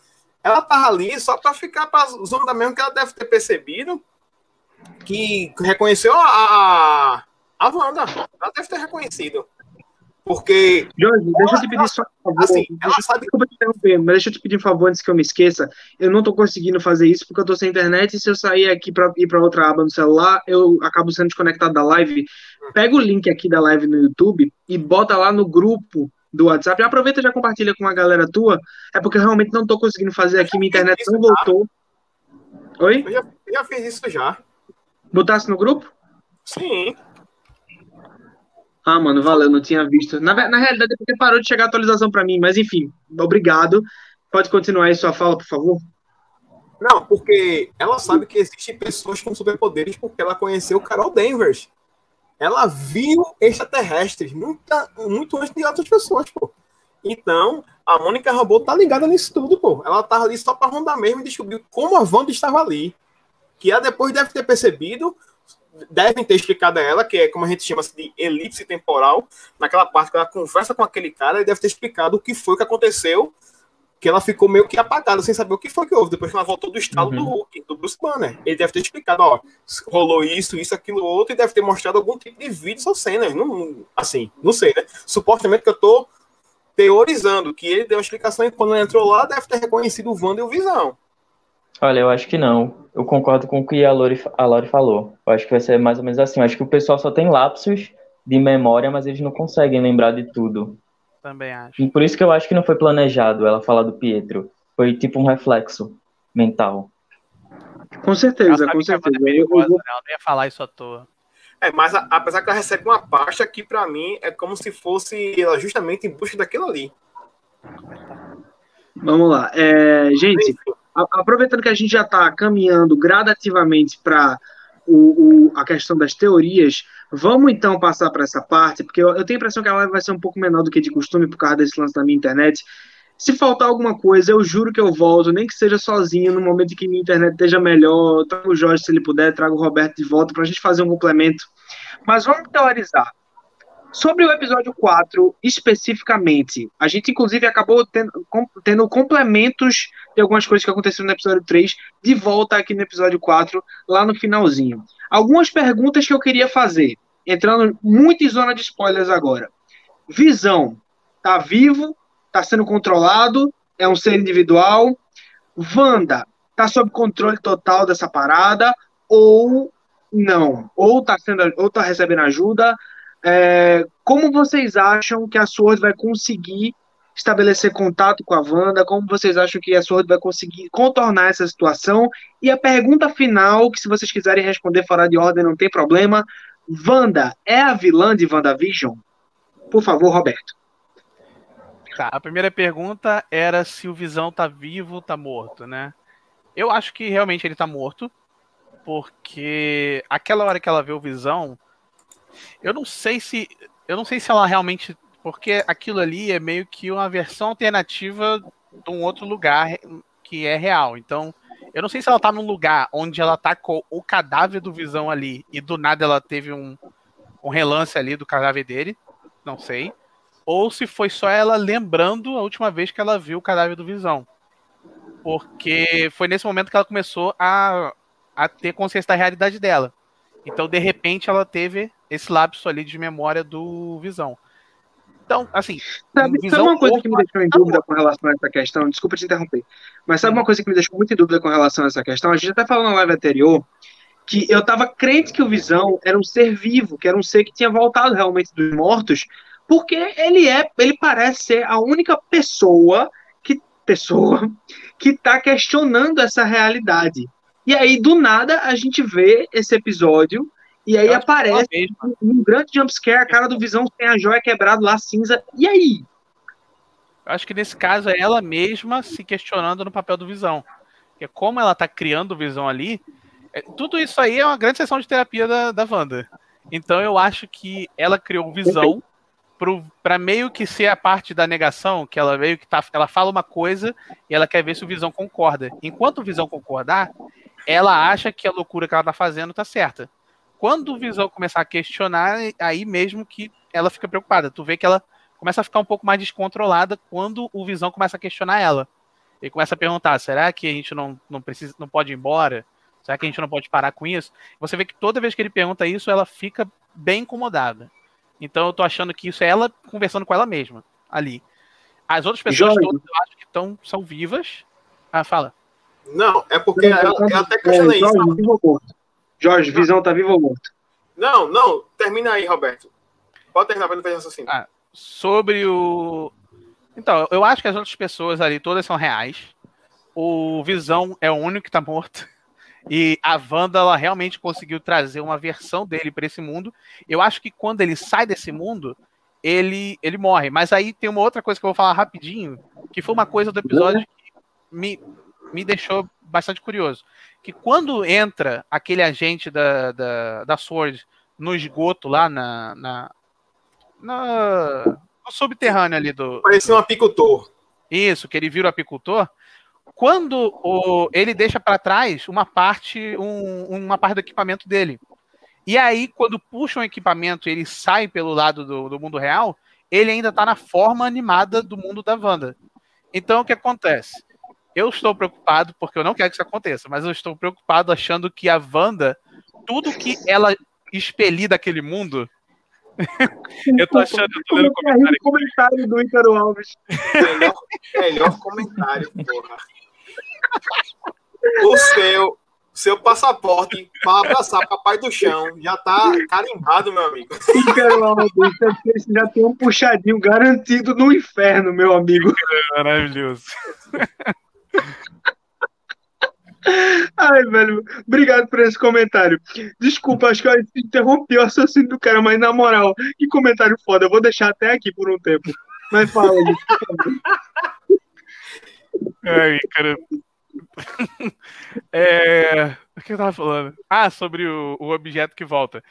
Ela tava ali só pra ficar pra zona mesmo que ela deve ter percebido que reconheceu a, a, a Wanda. Ela deve ter reconhecido. Porque, Jorge, deixa eu te pedir só um favor. assim, deixa, ela sabe desculpa te interromper, mas deixa eu te pedir um favor antes que eu me esqueça. Eu não tô conseguindo fazer isso porque eu tô sem internet e se eu sair aqui pra ir pra outra aba no celular, eu acabo sendo desconectado da live. Pega o link aqui da live no YouTube e bota lá no grupo do WhatsApp. Aproveita e já compartilha com a galera tua. É porque eu realmente não tô conseguindo fazer aqui, minha internet não voltou. Oi? eu já, eu já fiz isso já. Botasse no grupo? Sim. Ah, mano, valeu, não tinha visto. Na, na realidade é porque parou de chegar a atualização pra mim, mas enfim, obrigado. Pode continuar aí sua fala, por favor? Não, porque ela sabe que existem pessoas com superpoderes porque ela conheceu Carol Danvers. Ela viu extraterrestres muito, muito antes de outras pessoas, pô. Então, a Mônica Robô tá ligada nisso tudo, pô. Ela tava ali só pra rondar mesmo e descobriu como a Wanda estava ali. Que ela depois deve ter percebido, devem ter explicado a ela, que é como a gente chama de elipse temporal, naquela parte que ela conversa com aquele cara, e deve ter explicado o que foi que aconteceu, que ela ficou meio que apagada, sem saber o que foi que houve, depois que ela voltou do estado uhum. do Hulk, do Bruce Banner. Ele deve ter explicado, ó, rolou isso, isso, aquilo, outro, e deve ter mostrado algum tipo de vídeo ou cenas. Não, assim, não sei, né? Supostamente que eu tô teorizando que ele deu a explicação e quando ele entrou lá, deve ter reconhecido o Wanda e o Visão. Olha, eu acho que não. Eu concordo com o que a Lori, a Lori falou. Eu acho que vai ser mais ou menos assim. Eu acho que o pessoal só tem lapsos de memória, mas eles não conseguem lembrar de tudo. Também acho. E por isso que eu acho que não foi planejado ela falar do Pietro. Foi tipo um reflexo mental. Com certeza, com certeza. É eu, eu... Né? Ela não ia falar isso à toa. É, mas a, apesar que ela recebe uma pasta que para mim é como se fosse ela justamente em busca daquilo ali. Vamos lá. É, gente, aproveitando que a gente já está caminhando gradativamente para o, o, a questão das teorias, vamos então passar para essa parte, porque eu, eu, tenho a impressão que a live vai ser um pouco menor do que de costume por causa desse lance da minha internet. Se faltar alguma coisa, eu juro que eu volto, nem que seja sozinho, no momento que minha internet esteja melhor. Trago o Jorge se ele puder, trago o Roberto de volta para a gente fazer um complemento. Mas vamos teorizar. Sobre o episódio 4, especificamente, a gente inclusive acabou tendo, tendo, complementos de algumas coisas que aconteceram no episódio 3 de volta aqui no episódio 4, lá no finalzinho. Algumas perguntas que eu queria fazer, entrando muito em zona de spoilers agora. Visão, tá vivo? Tá sendo controlado? É um ser individual? Wanda, tá sob controle total dessa parada? Ou não? Ou tá, sendo, ou tá recebendo ajuda? É, como vocês acham que a Sword vai conseguir estabelecer contato com a Wanda? Como vocês acham que a Sword vai conseguir contornar essa situação? E a pergunta final, que se vocês quiserem responder fora de ordem, não tem problema. Wanda é a vilã de WandaVision? Por favor, Roberto. Tá, a primeira pergunta era se o Visão tá vivo ou tá morto, né? Eu acho que realmente ele tá morto, porque aquela hora que ela vê o Visão, eu não sei se. Eu não sei se ela realmente. Porque aquilo ali é meio que uma versão alternativa de um outro lugar que é real. Então, eu não sei se ela tá num lugar onde ela tá com o cadáver do Visão ali e do nada ela teve um, um relance ali do cadáver dele. Não sei. Ou se foi só ela lembrando a última vez que ela viu o cadáver do Visão. Porque foi nesse momento que ela começou a, a ter consciência da realidade dela. Então, de repente, ela teve esse lapso ali de memória do Visão. Então, assim. Sabe, sabe uma coisa que me deixou em dúvida com relação a essa questão? Desculpa te interromper. Mas sabe uma coisa que me deixou muito em dúvida com relação a essa questão? A gente até falou na live anterior que eu estava crente que o Visão era um ser vivo, que era um ser que tinha voltado realmente dos mortos, porque ele é, ele parece ser a única pessoa que pessoa que está questionando essa realidade. E aí do nada a gente vê esse episódio e aí aparece um grande jumpscare, a cara do Visão tem a joia quebrada lá, cinza. E aí? Eu acho que nesse caso é ela mesma se questionando no papel do Visão. Porque como ela tá criando o Visão ali, é, tudo isso aí é uma grande sessão de terapia da, da Wanda. Então eu acho que ela criou o Visão para meio que ser a parte da negação, que ela meio que tá, ela fala uma coisa e ela quer ver se o Visão concorda. Enquanto o Visão concordar, ela acha que a loucura que ela tá fazendo tá certa. Quando o Visão começar a questionar, aí mesmo que ela fica preocupada. Tu vê que ela começa a ficar um pouco mais descontrolada quando o Visão começa a questionar ela. Ele começa a perguntar: será que a gente não, não precisa, não pode ir embora? Será que a gente não pode parar com isso? Você vê que toda vez que ele pergunta isso, ela fica bem incomodada. Então eu tô achando que isso é ela conversando com ela mesma ali. As outras pessoas Jorge. todas eu acho que tão, são vivas. Ah, fala. Não, é porque ela, ela até questiona é, isso. Jorge, Visão tá vivo ou morto? Não, não, termina aí, Roberto. Pode terminar para não fazer assim. Ah, sobre o. Então, eu acho que as outras pessoas ali todas são reais. O Visão é o único que tá morto. E a Wanda, ela realmente conseguiu trazer uma versão dele para esse mundo. Eu acho que quando ele sai desse mundo, ele, ele morre. Mas aí tem uma outra coisa que eu vou falar rapidinho, que foi uma coisa do episódio que me, me deixou bastante curioso. Que quando entra aquele agente da, da, da Sword no esgoto lá na, na, na no subterrâneo ali do. Parecia um apicultor. Isso, que ele vira o apicultor. Quando o, ele deixa para trás uma parte, um, uma parte do equipamento dele. E aí, quando puxa um equipamento e ele sai pelo lado do, do mundo real, ele ainda está na forma animada do mundo da Wanda. Então, o que acontece? Eu estou preocupado, porque eu não quero que isso aconteça, mas eu estou preocupado achando que a Wanda, tudo que ela expelir daquele mundo. eu tô achando, eu tô lendo comentário. comentário do Ícaro Alves. Melhor, melhor comentário, porra. O seu, seu passaporte para abraçar papai do chão já tá carimbado, meu amigo. Ícaro Alves, você já tem um puxadinho garantido no inferno, meu amigo. Maravilhoso. Ai, velho, obrigado por esse comentário. Desculpa, acho que eu interrompi o assassino do cara, mas na moral, que comentário foda. Eu vou deixar até aqui por um tempo. Mas fala, gente. Ai, cara. É... O que eu tava falando? Ah, sobre o, o objeto que volta.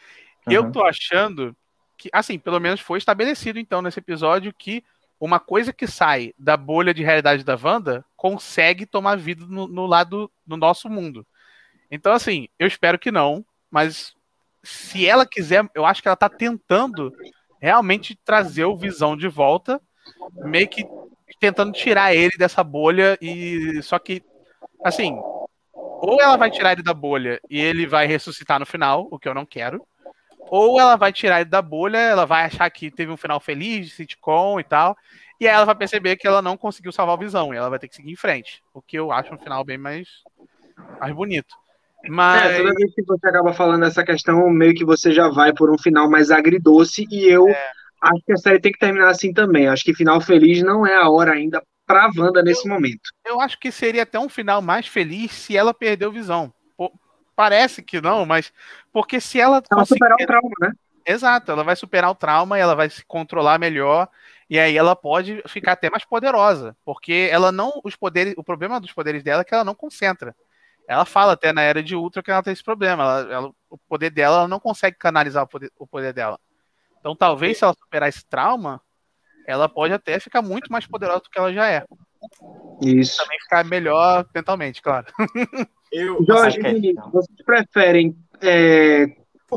Uhum. Eu tô achando que, assim, pelo menos foi estabelecido então nesse episódio que uma coisa que sai da bolha de realidade da Wanda consegue tomar vida no, no lado do nosso mundo. Então, assim, eu espero que não, mas se ela quiser, eu acho que ela tá tentando realmente trazer o Visão de volta, meio que tentando tirar ele dessa bolha e só que assim, ou ela vai tirar ele da bolha e ele vai ressuscitar no final, o que eu não quero, ou ela vai tirar ele da bolha, ela vai achar que teve um final feliz, de sitcom e tal, e aí ela vai perceber que ela não conseguiu salvar o Visão, e ela vai ter que seguir em frente. O que eu acho um final bem mais, mais bonito. Mas... É, toda vez que você acaba falando essa questão, meio que você já vai por um final mais agridoce, e eu é. acho que a série tem que terminar assim também. Acho que final feliz não é a hora ainda pra Wanda nesse eu, momento. Eu acho que seria até um final mais feliz se ela perdeu Visão. Parece que não, mas porque se ela. Ela conseguir... superar o trauma, né? Exato, ela vai superar o trauma e ela vai se controlar melhor. E aí ela pode ficar até mais poderosa. Porque ela não. Os poderes. O problema dos poderes dela é que ela não concentra. Ela fala até na era de Ultra que ela tem esse problema. Ela, ela, o poder dela, ela não consegue canalizar o poder, o poder dela. Então talvez se ela superar esse trauma, ela pode até ficar muito mais poderosa do que ela já é. Isso. Também ficar melhor mentalmente, claro. Eu, Jorge, vocês preferem é,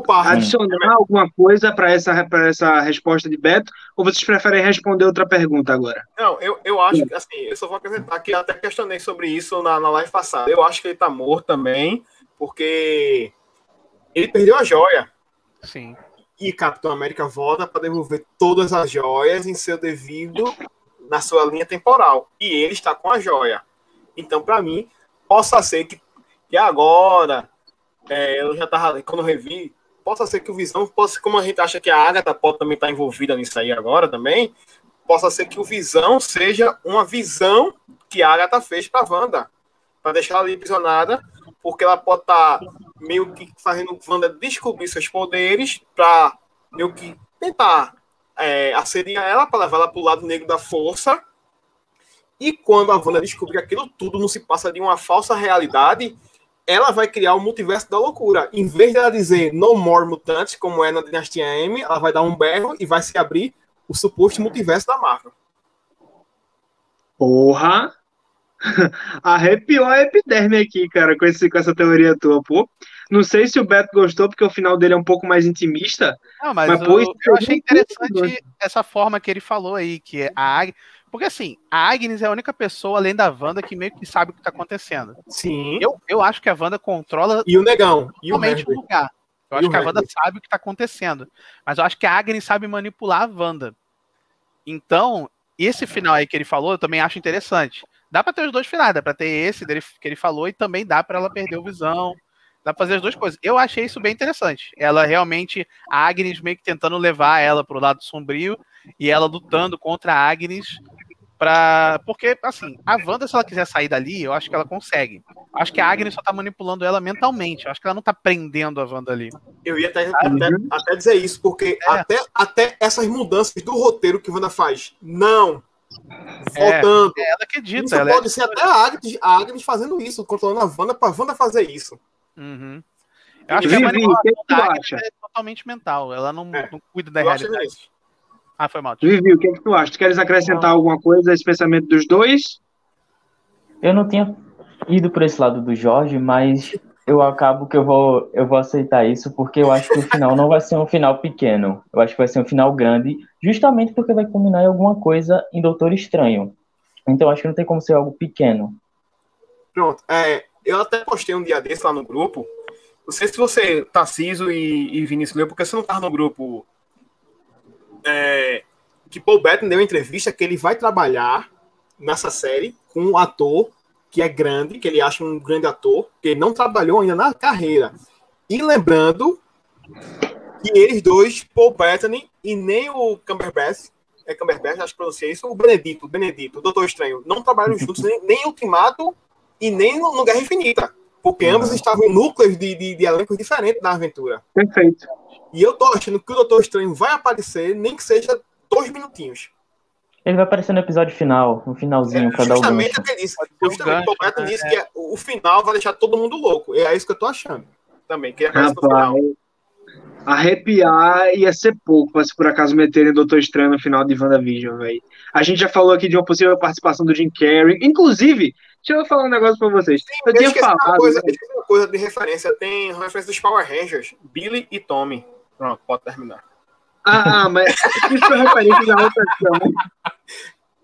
adicionar alguma coisa para essa, essa resposta de Beto ou vocês preferem responder outra pergunta agora? Não, eu, eu acho que assim, eu só vou acrescentar que até questionei sobre isso na, na live passada. Eu acho que ele tá morto também, porque ele perdeu a joia. Sim. E Capitão América volta para devolver todas as joias em seu devido na sua linha temporal. E ele está com a joia. Então, para mim, possa ser que que agora, é, eu já tava, quando eu revi, possa ser que o Visão, possa, como a gente acha que a Agatha pode também estar tá envolvida nisso aí agora também, possa ser que o Visão seja uma visão que a Agatha fez para Wanda, para deixar ela ali porque ela pode estar tá meio que fazendo Wanda descobrir seus poderes para meio que tentar é, assediar ela, para levar ela para o lado negro da força. E quando a Wanda descobrir que aquilo tudo não se passa de uma falsa realidade, ela vai criar o multiverso da loucura. Em vez dela dizer no more mutantes, como é na Dinastia M, ela vai dar um berro e vai se abrir o suposto multiverso da Marvel. Porra! Arrepiou a epiderme aqui, cara, com, esse, com essa teoria tua, pô. Não sei se o Beto gostou, porque o final dele é um pouco mais intimista. Não, mas, mas eu, eu achei interessante essa forma que ele falou aí, que a porque assim, a Agnes é a única pessoa, além da Wanda, que meio que sabe o que tá acontecendo. Sim. Eu, eu acho que a Wanda controla e o negão, e o, o lugar. Eu acho que a Wanda sabe o que tá acontecendo. Mas eu acho que a Agnes sabe manipular a Wanda. Então, esse final aí que ele falou, eu também acho interessante. Dá pra ter os dois finais, dá pra ter esse dele que ele falou e também dá para ela perder o visão. Dá pra fazer as duas coisas. Eu achei isso bem interessante. Ela realmente, a Agnes meio que tentando levar ela pro lado sombrio e ela lutando contra a Agnes Pra... Porque, assim, a Wanda, se ela quiser sair dali, eu acho que ela consegue. Acho que a Agnes só tá manipulando ela mentalmente. Eu acho que ela não tá prendendo a Wanda ali. Eu ia até, até, até dizer isso, porque é. até, até essas mudanças do roteiro que a Wanda faz, não, voltando. É ela que dita. Isso ela pode é... ser até a Agnes, a Agnes fazendo isso, controlando a Wanda pra Wanda fazer isso. Uhum. Eu acho que Vivi, a o que manipulação tu da acha? é totalmente mental. Ela não, É. não cuida da Eu realidade. Ah, foi mal. Vivi, o que, é que tu acha? Tu queres acrescentar alguma coisa a esse pensamento dos dois? Eu não tinha ido por esse lado do Jorge, mas eu acabo que eu vou, eu vou aceitar isso, porque eu acho que o final não vai ser um final pequeno. Eu acho que vai ser um final grande, justamente porque vai culminar em alguma coisa em Doutor Estranho. Então acho que não tem como ser algo pequeno. Pronto. É, eu até postei um dia desse lá no grupo. Não sei se você, Tarciso e, e Vinícius leu, porque você não tava no grupo. É, que Paul Bettany deu uma entrevista que ele vai trabalhar nessa série com um ator que é grande, que ele acha um grande ator, que ele não trabalhou ainda na carreira. E lembrando que eles dois, Paul Bettany e nem o Cumberbatch, é Cumberbatch, acho que pronuncia isso, o Benedito, o Benedito, o Doutor Estranho, não trabalharam juntos nem, nem em Ultimato e nem no, no Guerra Infinita. Porque ambos estavam em núcleos de, de, de elencos diferentes da aventura. Perfeito. E eu tô achando que o Doutor Estranho vai aparecer, nem que seja dois minutinhos. Ele vai aparecer no episódio final, no finalzinho, o justamente o. Pode ser um Justamente o gancho, Bettany né? disse que é- o final vai deixar todo mundo louco. E é isso que eu tô achando. Também, que aparece no final. Arrepiar ia ser pouco pra se por acaso meterem Doutor Estranho no final de WandaVision, velho. A gente já falou aqui de uma possível participação do Jim Carrey. Inclusive, deixa eu falar um negócio pra vocês. Eu Eu tinha esqueci uma falado. coisa, né? uma coisa de referência. Tem referência dos Power Rangers, Billy e Tommy. Pronto, pode terminar. Ah, ah, mas isso foi referência da outra ação.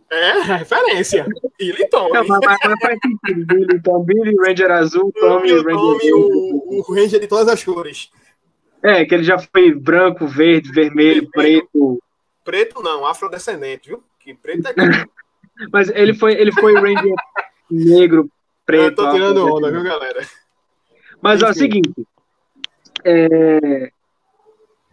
É, referência. Billy e Tommy. Não, mas, mas, mas faz sentido. Billy, então, Billy, Ranger Azul, Tommy, Tommy, Ranger Tommy, o, o Ranger de todas as cores. É, que ele já foi branco, verde, vermelho, preto. Preto não, afrodescendente, viu? Que preto é Mas ele foi, ele foi Ranger negro, preto. Eu tô tirando onda, viu, galera? Mas ó, é o Enfim. seguinte. é,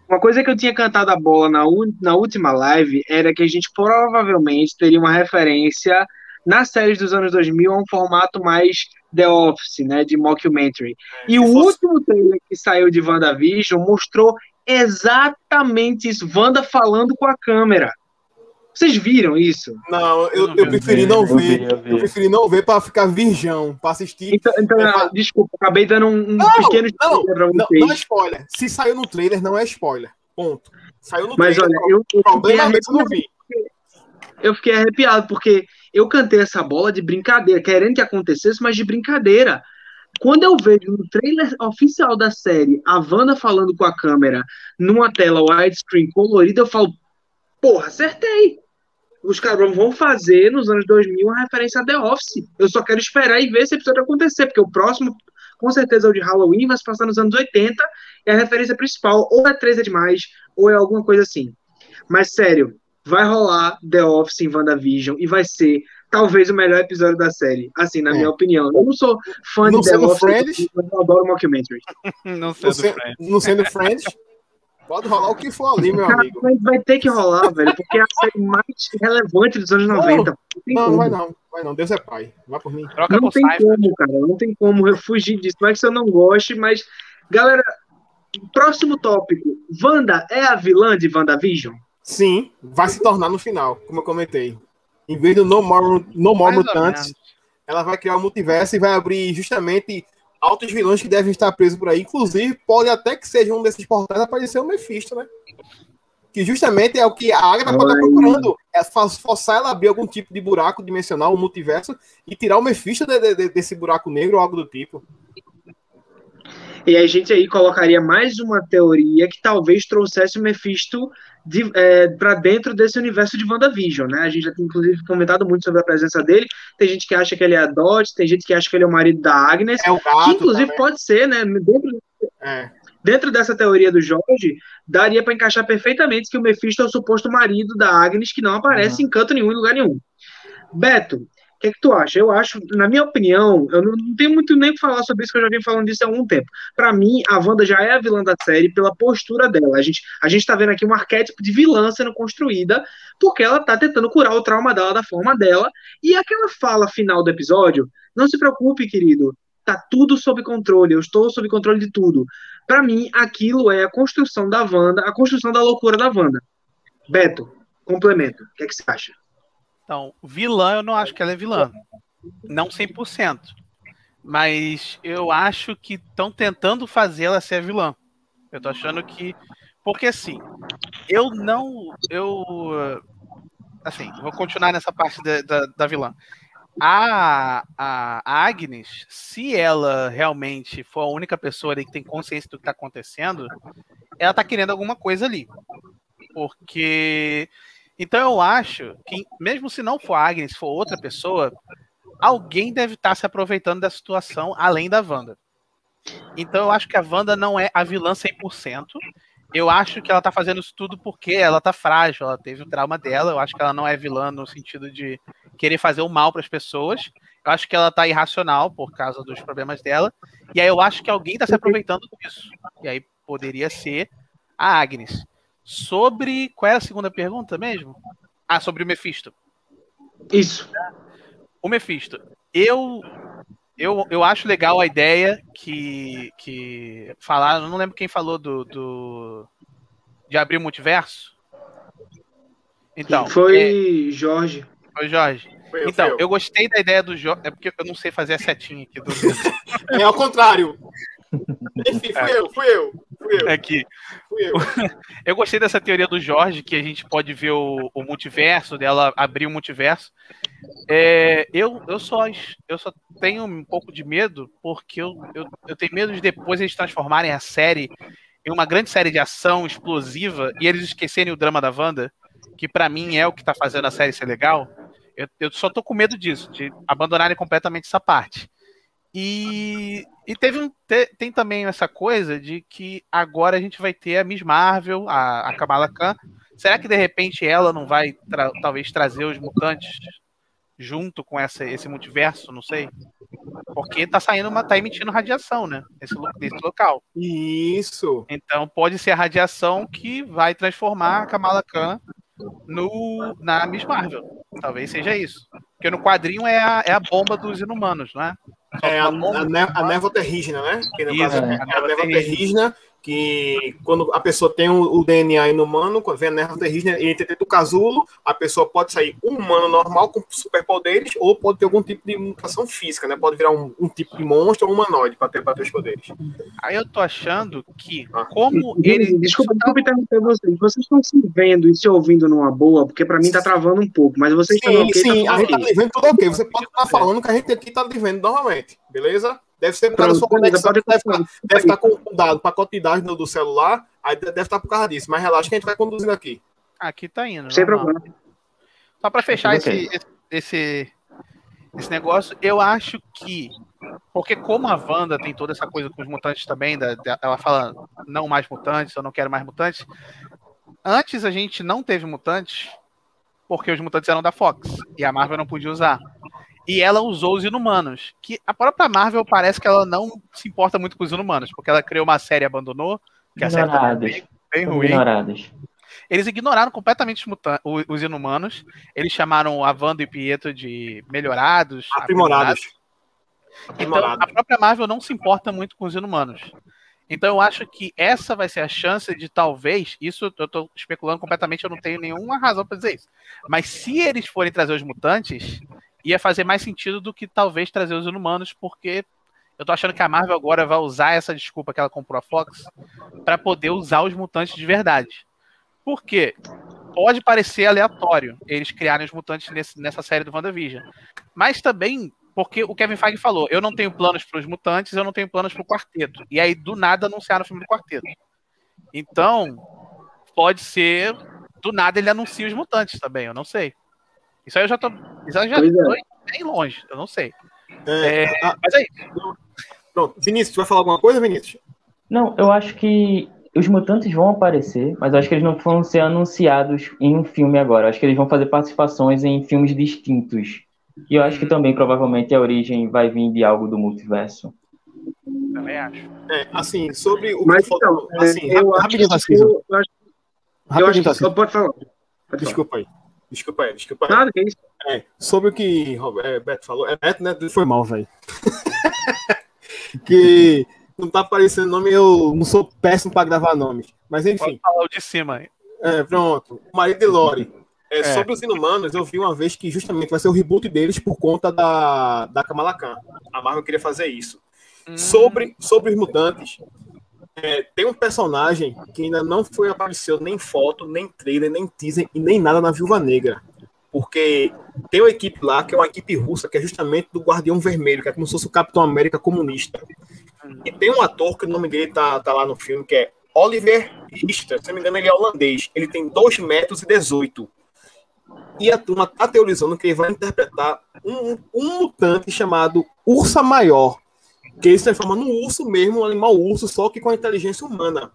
Uma coisa que eu tinha cantado a bola na, un- na última live era que a gente provavelmente teria uma referência nas séries dos anos 2000 a um formato mais The Office, né, de mockumentary. E se o fosse- último trailer que saiu de WandaVision mostrou exatamente isso, Wanda falando com a câmera. Vocês viram isso? Não, eu, Eu eu preferi não eu ver. eu vi. Eu preferi não ver pra ficar virgão, pra assistir. Então, então Eu falo- desculpa, acabei dando um, um Não, pequeno não, spoiler pra Não, vocês. não é spoiler. Se saiu no trailer, não é spoiler. Ponto. Saiu no Mas trailer. olha, eu, eu problema é que eu não arrepiado, vi. eu fiquei arrepiado, porque eu cantei essa bola de brincadeira, querendo que acontecesse, mas de brincadeira. Quando eu vejo no trailer oficial da série a Wanda falando com a câmera numa tela widescreen colorida, eu falo, porra, acertei. Os caras vão fazer nos anos 2000 uma referência a The Office. Eu só quero esperar e ver esse episódio acontecer, porque o próximo, com certeza, é o de Halloween, vai se passar nos anos 80, é a referência principal. Ou é 3 é demais, ou é alguma coisa assim. Mas sério, vai rolar The Office em WandaVision e vai ser talvez o melhor episódio da série. Assim, na É. minha opinião. Eu não sou fã Não de The sendo Office, Friends. mas eu adoro mockumentary. Não sei Não, do se- Friends. não sendo Friends, pode rolar o que for ali, meu Cara, amigo. mas vai ter que rolar, velho, porque é a série mais relevante dos anos 90. Não Não, vai não. Vai não. Deus é pai. Vai por mim. Troca Não tem Cypher. como, cara. Não tem como eu fugir disso. Não é que eu não goste, mas. Galera, próximo tópico. Wanda é a vilã de WandaVision? Sim, vai se tornar no final, como eu comentei. Em vez do No More, no More Mutantes, ela vai criar o multiverso e vai abrir justamente altos vilões que devem estar presos por aí. Inclusive, pode até que seja um desses portais aparecer o Mephisto, né? Que justamente é o que a Agatha pode estar Olha aí. procurando. É forçar ela a abrir algum tipo de buraco dimensional, um multiverso, e tirar o Mephisto de- de- de- desse buraco negro ou algo do tipo. E a gente aí colocaria mais uma teoria que talvez trouxesse o Mephisto de, é, para dentro desse universo de WandaVision, né? A gente já tem, inclusive, comentado muito sobre a presença dele. Tem gente que acha que ele é a Dot, tem gente que acha que ele é o marido da Agnes. É o que, gato. inclusive, também. pode ser, né? Dentro, É. dentro dessa teoria do Jorge, daria para encaixar perfeitamente que o Mephisto é o suposto marido da Agnes, que não aparece em canto nenhum, em lugar nenhum. Beto, que, que tu acha? Eu acho, na minha opinião, eu não, não tenho muito nem o que falar sobre isso, que eu já venho falando disso há algum tempo. Para mim, a Wanda já é a vilã da série pela postura dela. A gente, a gente tá vendo aqui um arquétipo de vilã sendo construída, porque ela tá tentando curar o trauma dela da forma dela. E aquela fala final do episódio, não se preocupe, querido, tá tudo sob controle, eu estou sob controle de tudo. Para mim, aquilo é a construção da Wanda, a construção da loucura da Wanda. Beto, complemento. O que, é que você acha? Então, vilã, eu não acho que ela é vilã. Não 100%. Mas eu acho que estão tentando fazer ela ser vilã. Eu tô achando que. Porque assim, eu não. Eu. Assim, vou continuar nessa parte da, da, da vilã. A, a, a, Agnes, se ela realmente for a única pessoa ali que tem consciência do que está acontecendo, ela tá querendo alguma coisa ali. Porque. Então eu acho que, mesmo se não for Agnes, for outra pessoa, alguém deve estar tá se aproveitando da situação além da Wanda. Então eu acho que a Wanda não é a vilã 100%. Eu acho que ela tá fazendo isso tudo porque ela tá frágil, ela teve o trauma dela. Eu acho que ela não é vilã no sentido de querer fazer o mal para as pessoas. Eu acho que ela tá irracional por causa dos problemas dela. E aí eu acho que alguém tá se aproveitando disso. E aí poderia ser a Agnes. Sobre. Qual era a segunda pergunta mesmo? Ah, sobre o Mephisto. Isso. O Mephisto. Eu eu, eu acho legal a ideia que, que falaram, não lembro quem falou do, do de abrir o multiverso. Então, foi é, Jorge. Foi Jorge. Foi eu, então, eu. eu. gostei da ideia do Jorge. É porque eu não sei fazer a setinha aqui do. é ao contrário. Enfim, fui é. eu, fui eu. Fui eu. Aqui. Fui eu. eu gostei dessa teoria do Jorge, que a gente pode ver o, o multiverso, dela abrir o multiverso. É, eu, eu, só, eu só tenho um pouco de medo, porque eu, eu, eu tenho medo de depois eles transformarem a série em uma grande série de ação explosiva e eles esquecerem o drama da Wanda, que para mim é o que tá fazendo a série ser legal. Eu, eu só tô com medo disso, de abandonarem completamente essa parte. E, e teve um, te, tem também essa coisa de que agora a gente vai ter a Miss Marvel, a, a Kamala Khan. Será que de repente ela não vai tra talvez trazer os mutantes junto com essa, esse multiverso? Não sei. Porque tá saindo uma. tá emitindo radiação, né? Nesse, nesse local. Isso. Então pode ser a radiação que vai transformar a Kamala Khan no, na Miss Marvel. Talvez seja isso. Porque no quadrinho é a, é a bomba dos inumanos, não é? É a, a, a, névoa terrígena, né? Que no Isso, caso, é. a névoa terrígena, que quando a pessoa tem o, o DNA inumano, quando vem a névoa terrígena e entra dentro do casulo, a pessoa pode sair humano normal com superpoderes ou pode ter algum tipo de mutação física, né? Pode virar um, um tipo de monstro ou humanoide para ter, pra ter os poderes. Aí eu tô achando que, ah. como ele. Desculpa, desculpa interromper vocês. Vocês estão se vendo e se ouvindo numa boa, porque para mim tá travando um pouco, mas vocês sim, estão ok. Sim, tá a gente tá vendo tudo ok. Você pode estar falando que a gente aqui tá vendo normalmente, beleza? Deve ser por causa da sua conexão, deve, ficar, deve estar com o dado, pacote de dados do, do celular, aí deve estar por causa disso. Mas relaxa que a gente vai conduzindo aqui. Aqui tá indo. Sem problema. Só para fechar esse, esse, esse negócio, eu acho que. Porque como a Wanda tem toda essa coisa com os mutantes também, da, da, ela fala não mais mutantes, eu não quero mais mutantes. Antes a gente não teve mutantes, porque os mutantes eram da Fox e a Marvel não podia usar e ela usou os inumanos. Que a própria Marvel parece que ela não se importa muito com os inumanos, porque ela criou uma série e abandonou, que a série tá bem, bem ruim. Eles ignoraram completamente os, os, inumanos. Eles chamaram a Wanda e o Pietro de melhorados. Aprimorados. Então, a própria Marvel não se importa muito com os inumanos. Então, eu acho que essa vai ser a chance de talvez. Isso eu estou especulando completamente, eu não tenho nenhuma razão para dizer isso. Mas se eles forem trazer os mutantes, ia fazer mais sentido do que talvez trazer os inumanos, porque eu tô achando que a Marvel agora vai usar essa desculpa que ela comprou a Fox para poder usar os mutantes de verdade. Por quê? Pode parecer aleatório eles criarem os mutantes nesse, nessa série do WandaVision. Mas também porque o Kevin Feige falou: eu não tenho planos para os mutantes, eu não tenho planos para o quarteto. E aí, do nada, anunciaram o filme do quarteto. Então, pode ser. Do nada ele anuncia os mutantes também, eu não sei. Isso aí eu já tô. Isso aí já pois tô é. bem longe, eu não sei. É, é, a, mas aí. Pronto, Vinícius, vai falar alguma coisa, Vinícius? Não, eu acho que os mutantes vão aparecer, mas eu acho que eles não vão ser anunciados em um filme agora. Eu acho que eles vão fazer participações em filmes distintos. E eu acho que hum. também, provavelmente, a origem vai vir de algo do multiverso. Também acho. É, assim, sobre o Mas, que então, assim, eu, rapidinho, acho que, eu, eu acho, eu acho que, pode falar. Pode Desculpa falar. aí. Desculpa aí, desculpa aí. Nada, que isso. É, sobre o que é, Beto falou. É Beto, né? Foi mal, velho. que não tá aparecendo nome, eu não sou péssimo para gravar nomes. Mas enfim. Pode falar o de cima aí. É, pronto. O marido de Lori. É, é. Sobre os Inumanos, eu vi uma vez que justamente vai ser o reboot deles por conta da, da Kamala Khan. A Marvel queria fazer isso. Hum. Sobre, sobre os mutantes, é, tem um personagem que ainda não foi apareceu nem foto, nem trailer, nem teaser e nem nada na Viúva Negra. Porque tem uma equipe lá, que é uma equipe russa, que é justamente do Guardião Vermelho, que é como se fosse o Capitão América comunista. E tem um ator que o nome dele tá, tá lá no filme, que é Oliver Richter. Se não me engano, ele é holandês. Ele tem 2 metros e 18. E a turma tá teorizando que ele vai interpretar um, um mutante chamado Ursa Maior. Que ele se transforma num urso mesmo, um animal urso, só que com a inteligência humana.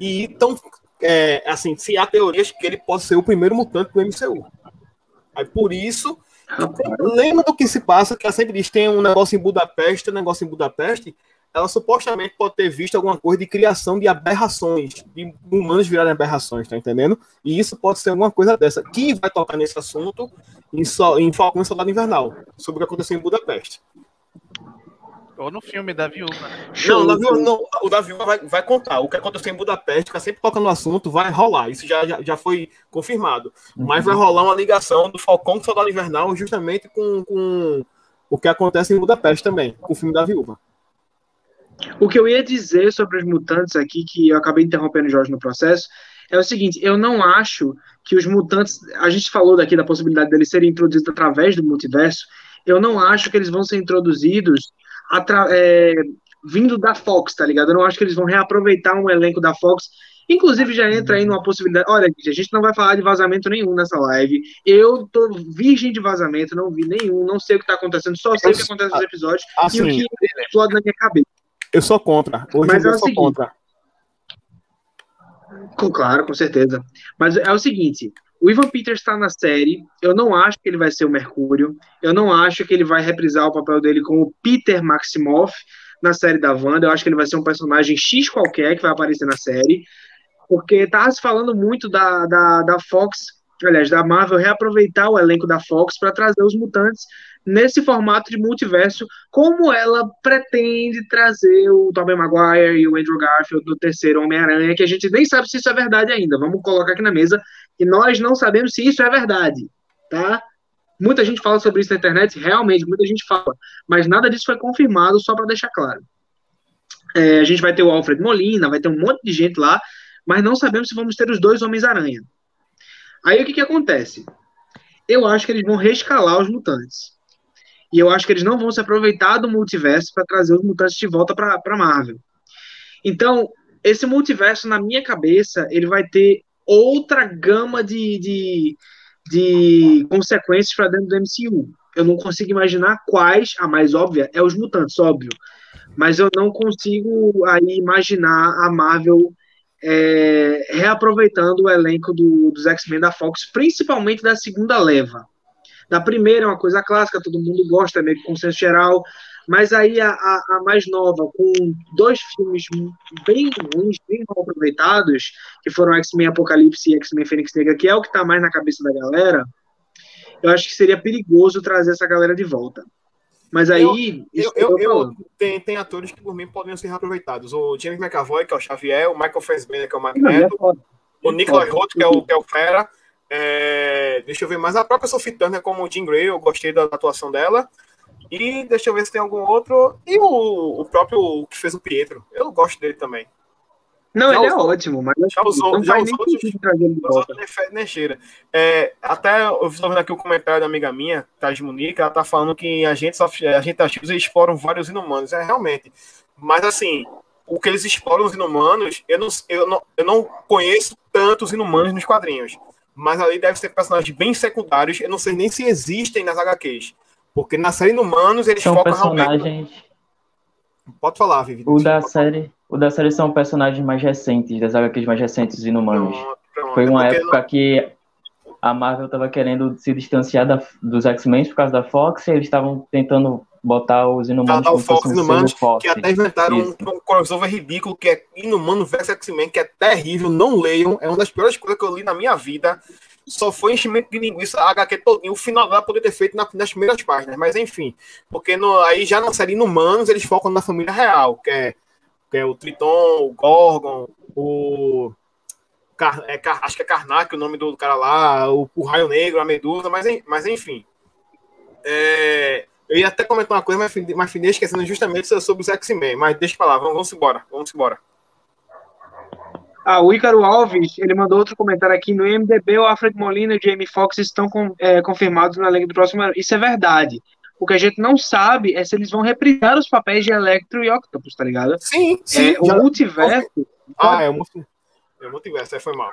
E então, é, assim, se há teorias que ele pode ser o primeiro mutante do MCU. Aí por isso, lembra do que se passa, que ela sempre diz, tem um negócio em Budapeste, um negócio em Budapeste, ela supostamente pode ter visto alguma coisa de criação de aberrações, de humanos virarem aberrações, tá entendendo? E isso pode ser alguma coisa dessa. Quem vai tocar nesse assunto em, so, em Falcão e Soldado Invernal, sobre o que aconteceu em Budapeste. Ou no filme da viúva. Não, da viúva, não, o da viúva vai, vai contar. O que aconteceu em Budapeste, que sempre toca no assunto, vai rolar. Isso já, já, já foi confirmado. Uhum. Mas vai rolar uma ligação do Falcão com Soldado Invernal justamente com, com o que acontece em Budapeste também, com o filme da viúva. O que eu ia dizer sobre os mutantes aqui, que eu acabei interrompendo o Jorge no processo, é o seguinte: eu não acho que os mutantes. A gente falou daqui da possibilidade deles serem introduzidos através do multiverso. Eu não acho que eles vão ser introduzidos é, vindo da Fox, tá ligado? Eu não acho que eles vão reaproveitar um elenco da Fox. Inclusive, já entra aí numa possibilidade. Olha, a gente não vai falar de vazamento nenhum nessa live. Eu tô virgem de vazamento, não vi nenhum, não sei o que tá acontecendo, só sei o que acontece nos episódios assim, e o que explode na minha cabeça. Eu sou contra. Hoje Mas é eu sou seguinte, contra. Claro, com certeza. Mas é o seguinte: o Ivan Peters está na série. Eu não acho que ele vai ser o Mercúrio. Eu não acho que ele vai reprisar o papel dele como Peter Maximoff na série da Wanda. Eu acho que ele vai ser um personagem X qualquer que vai aparecer na série. Porque tá se falando muito da, da, da Fox, aliás, da Marvel reaproveitar o elenco da Fox para trazer os mutantes nesse formato de multiverso, como ela pretende trazer o Tobey Maguire e o Andrew Garfield do terceiro Homem-Aranha, que a gente nem sabe se isso é verdade ainda. Vamos colocar aqui na mesa que nós não sabemos se isso é verdade, tá? Muita gente fala sobre isso na internet, realmente, muita gente fala, mas nada disso foi confirmado, só para deixar claro. É, a gente vai ter o Alfred Molina, vai ter um monte de gente lá, mas não sabemos se vamos ter os dois Homens-Aranha. Aí o que, que acontece? Eu acho que eles vão reescalar os mutantes. E eu acho que eles não vão se aproveitar do multiverso para trazer os mutantes de volta para Marvel. Então, esse multiverso, na minha cabeça, ele vai ter outra gama de, de, de consequências para dentro do MCU. Eu não consigo imaginar quais, a mais óbvia é os mutantes, óbvio. Mas eu não consigo aí imaginar a Marvel é, reaproveitando o elenco do, dos X-Men da Fox, principalmente da segunda leva. Da primeira é uma coisa clássica, todo mundo gosta, é meio que consenso geral. Mas aí a, a, a, mais nova, com dois filmes bem ruins, bem mal aproveitados, que foram X-Men Apocalipse e X-Men Fênix Negra, que é o que está mais na cabeça da galera, eu acho que seria perigoso trazer essa galera de volta. Mas aí. Eu, eu, eu, tem, tem atores que por mim poderiam ser reaproveitados. O James McAvoy, que é o Xavier, o Michael Fassbender, que é o Magneto, o Nicolas Holt, que é o, que é o Fera, é, deixa eu ver mais a própria Sophie Turner como Jean Grey, eu gostei da atuação dela. E deixa eu ver se tem algum outro. E o, o próprio que fez o Pietro. Eu gosto dele também. Não, já ele é ótimo, mas já usou, não já nem cheira. É, até eu estou vendo aqui o comentário da amiga minha, Thais Munique, ela tá falando que a gente, a gente ativos exploram vários inumanos. É realmente. Mas assim, o que eles exploram os inumanos, eu não, eu não, eu não conheço tantos inumanos nos quadrinhos mas ali deve ser personagens bem secundários. Eu não sei nem se existem nas HQs. Porque na série Humanos eles são focam personagens... realmente. Pode falar, Vivi. O da série, o da série são personagens mais recentes, das HQs mais recentes Inumanos. Pronto, pronto. Foi uma é época não... que a Marvel estava querendo se distanciar da, dos X-Men por causa da Fox, e eles estavam tentando botar os Inumanos ah, o Fox Inumanos, que até inventaram um, um, crossover ridículo que é Inumano vs X-Men, que é terrível, não leiam, é uma das piores coisas que eu li na minha vida. Só foi enchimento de linguiça a HQ todinho. O final dela poderia ter feito nas primeiras páginas, mas enfim. Porque no, aí já na série Inumanos eles focam na família real, que é, que é o Triton, o Gorgon, o Car, é, Car, acho que é Karnak o nome do cara lá, o, o Raio Negro, a Medusa, mas, mas enfim. É, eu ia até comentar uma coisa, mas, mas finei esquecendo justamente sobre os X-Men. Mas deixa pra lá, vamos, vamos embora. Vamos embora. Ah, o Ícaro Alves, ele mandou outro comentário aqui. No IMDB, o Alfred Molina e o Jamie Foxx estão com, é, confirmados na Liga do Próximo ano. Isso é verdade. O que a gente não sabe é se eles vão reprisar os papéis de Electro e Octopus, tá ligado? Sim, sim. É, o multiverso... Ah, é o multiverso. É multiverso, aí foi mal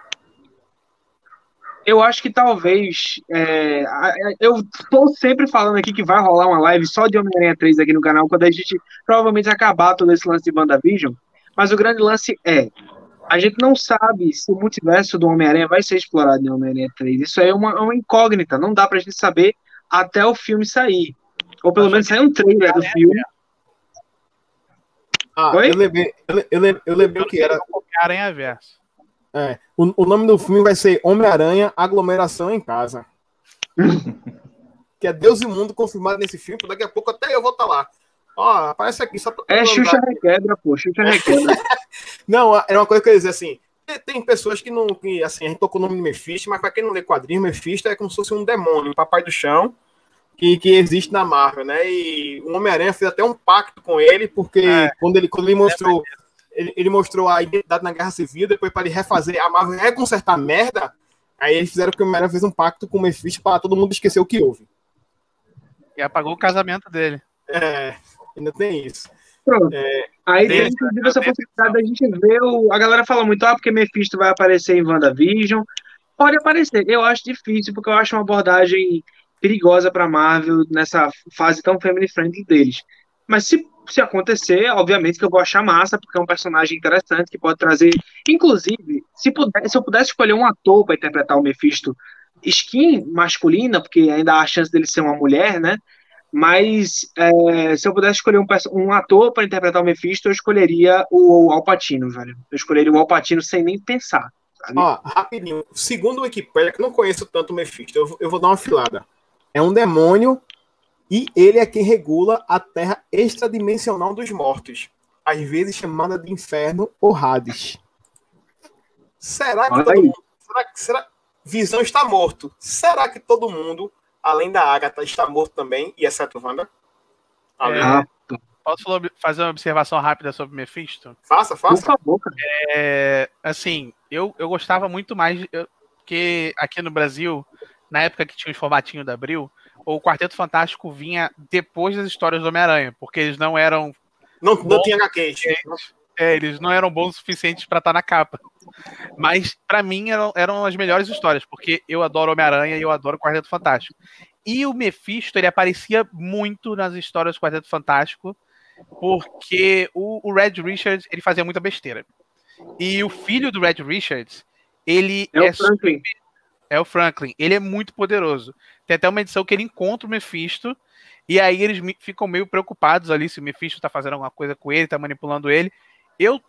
eu acho que talvez. É, eu estou sempre falando aqui que vai rolar uma live só de Homem-Aranha 3 aqui no canal, quando a gente provavelmente acabar todo esse lance de WandaVision. Mas o grande lance é. A gente não sabe se o multiverso do Homem-Aranha vai ser explorado em Homem-Aranha 3. Isso aí é uma, uma, incógnita. Não dá pra gente saber até o filme sair. Ou pelo menos sair um trailer do filme. Ah, Oi? eu lembrei, eu, eu, eu lembrei que era. Homem-Aranha Verso. É, o, o, nome do filme vai ser Homem-Aranha Aglomeração em Casa. que é Deus e Mundo confirmado nesse filme. Daqui a pouco até eu vou estar tá lá. Ó, aparece aqui só pra. É Xuxa Requebra, pô. Xuxa Requebra. não, é uma coisa que eu ia dizer assim. Tem pessoas que não. Que, assim, a gente tocou o nome de Mephisto, mas para quem não lê quadrinhos, Mephisto é como se fosse um demônio, um papai do chão, que, que existe na Marvel, né? E o Homem-Aranha fez até um pacto com ele, porque é, quando, ele, quando ele mostrou. É ele, ele mostrou a identidade na Guerra Civil, depois para ele refazer, a Marvel reconsertar a merda, aí eles fizeram que o Homem-Aranha fez um pacto com o Mephisto para todo mundo esquecer o que houve. E apagou o casamento dele. É, ainda tem isso. Pronto. É, aí tem inclusive essa possibilidade da gente ver o. A galera fala muito, ah, porque Mephisto vai aparecer em WandaVision. Pode aparecer. Eu acho difícil, porque eu acho uma abordagem perigosa para Marvel nessa fase tão family friendly deles. Mas se se acontecer, obviamente que eu vou achar massa, porque é um personagem interessante que pode trazer. Inclusive, se, puder, se eu pudesse escolher um ator para interpretar o Mephisto skin masculina, porque ainda há a chance dele ser uma mulher, né? Mas é, se eu pudesse escolher um, um ator para interpretar o Mephisto, eu escolheria o Alpatino, velho. Eu escolheria o Alpatino sem nem pensar. Sabe? Ó, rapidinho. Segundo o Wikipedia, que eu não conheço tanto o Mephisto, eu, eu vou dar uma filada. É um demônio e ele é quem regula a terra extradimensional dos mortos, às vezes chamada de inferno ou Hades. Será que, todo mundo, será, será Visão está morto. Será que todo mundo, além da Agatha, está morto também, e exceto Wanda? É, posso fazer uma observação rápida sobre Mephisto? Faça, faça. Por favor, É, assim, eu, eu gostava muito mais eu, que aqui no Brasil, na época que tinha os formatinhos da Abril, o Quarteto Fantástico vinha depois das histórias do Homem-Aranha, porque eles não eram. Não, não tinha HQ. É, eles não eram bons o suficientes para estar tá na capa. Mas, para mim, eram, eram as melhores histórias, porque eu adoro Homem-Aranha e eu adoro o Quarteto Fantástico. E o Mephisto, ele aparecia muito nas histórias do Quarteto Fantástico, porque o, o Red Richards, ele fazia muita besteira. E o filho do Red Richards, ele é, é o Franklin. Super, é o Franklin. Ele é muito poderoso. Tem até uma edição que ele encontra o Mephisto. E aí eles ficam meio preocupados ali se o Mephisto tá fazendo alguma coisa com ele, tá manipulando ele. Eu,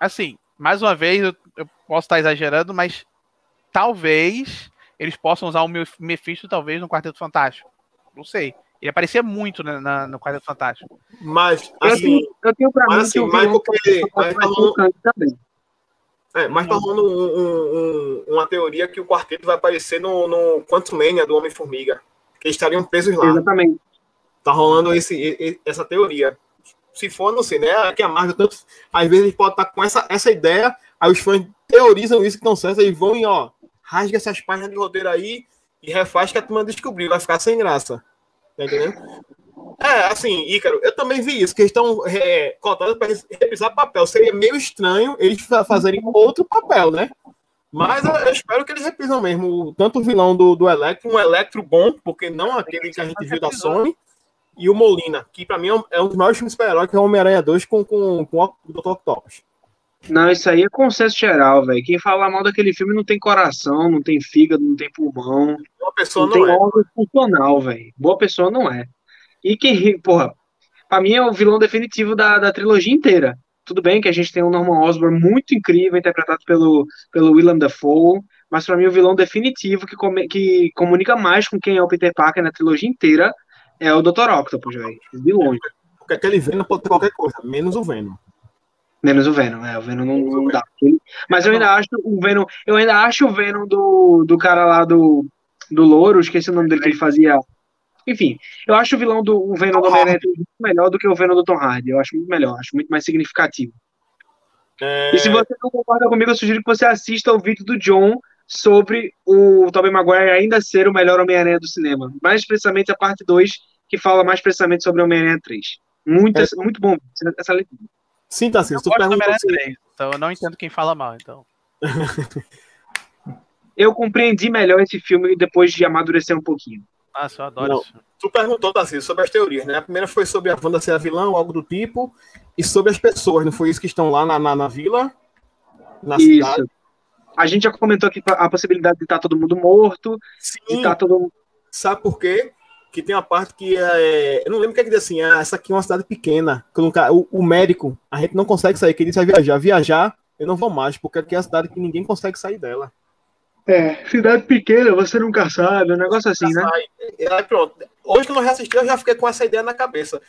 assim, mais uma vez, eu, eu posso estar exagerando, mas talvez eles possam usar o Mephisto, talvez, no Quarteto Fantástico. Não sei. Ele aparecia muito na, na, no Quarteto Fantástico. Mas, assim, eu tenho, eu tenho pra mim assim, que o mas porque, mas, também. É, mas tá rolando um, um, uma teoria que o quarteto vai aparecer no, no Quantum Mania do Homem-Formiga. Que eles estariam presos lá. Exatamente. Tá rolando esse, essa teoria. Se for, não sei, né? Que a Marvel, tanto, às vezes, podem estar com essa, essa ideia, aí os fãs teorizam isso que estão certos, e vão e, ó, rasga essas páginas de roteiro aí e refaz que a turma descobriu, vai ficar sem graça. Tá entendendo? É, assim, Ícaro, eu também vi isso, que eles estão é, cotados para revisar papel. Seria meio estranho eles fazerem outro papel, né? Mas eu, eu espero que eles repisam mesmo tanto o vilão do, do Electro, um Electro bom, porque não aquele que a gente viu da Sony, e o Molina, que para mim é um dos maiores filmes super-heróis, que é o Homem-Aranha 2 com, com, com o Dr. Octopus. Não, isso aí é consenso geral, velho. Quem fala mal daquele filme não tem coração, não tem fígado, não tem pulmão. Boa pessoa não, não tem é. órgão funcional, velho. Boa pessoa não é. E que, porra, pra mim é o vilão definitivo da, da trilogia inteira. Tudo bem que a gente tem o Norman Osborn muito incrível, interpretado pelo, pelo Willem Dafoe, mas para mim o vilão definitivo que, come, que comunica mais com quem é o Peter Parker na trilogia inteira é o Dr. Octopus, velho. De longe. Porque aquele Venom pode ter qualquer coisa, menos o Venom. Menos o Venom, é. O Venom não, não dá. Mas eu ainda acho o Venom. Eu ainda acho o Venom do, do cara lá do, do Louro, esqueci o nome dele que ele fazia. Enfim, eu acho o vilão do o Venom do Homem-Aranha muito melhor do que o Venom do Tom Hardy. Eu acho muito melhor, acho muito mais significativo. É, E se você não concorda comigo, eu sugiro que você assista o vídeo do John sobre o Tobey Maguire ainda ser o melhor Homem-Aranha do cinema. Mais precisamente a parte 2, que fala mais precisamente sobre o Homem-Aranha 3. Muito, muito bom essa- leitura. Sim, Tarcísio, Eu tu gosto do perguntou Homem-Aranha se... 3, então eu não entendo quem fala mal, então. Eu compreendi melhor esse filme depois de amadurecer um pouquinho. Nossa, eu adoro Não. filme. Tu perguntou, Tarcísio, sobre as teorias, né? A primeira foi sobre a Wanda ser a vilã ou algo do tipo, e sobre as pessoas, não foi isso que estão lá na, na, na vila? Na cidade? A gente já comentou aqui a possibilidade de estar todo mundo morto, de Sim, estar todo sabe por quê? Que tem uma parte que é. Eu não lembro o que é que diz assim, ah, essa aqui é uma cidade pequena. que nunca- O, o médico, a gente não consegue sair, que ele disse vai viajar. Viajar, eu não vou mais, porque aqui é a cidade que ninguém consegue sair dela. É, cidade pequena, você nunca sabe, um negócio assim, né? Sai. E aí, pronto. Hoje que eu reassisti, eu já fiquei com essa ideia na cabeça.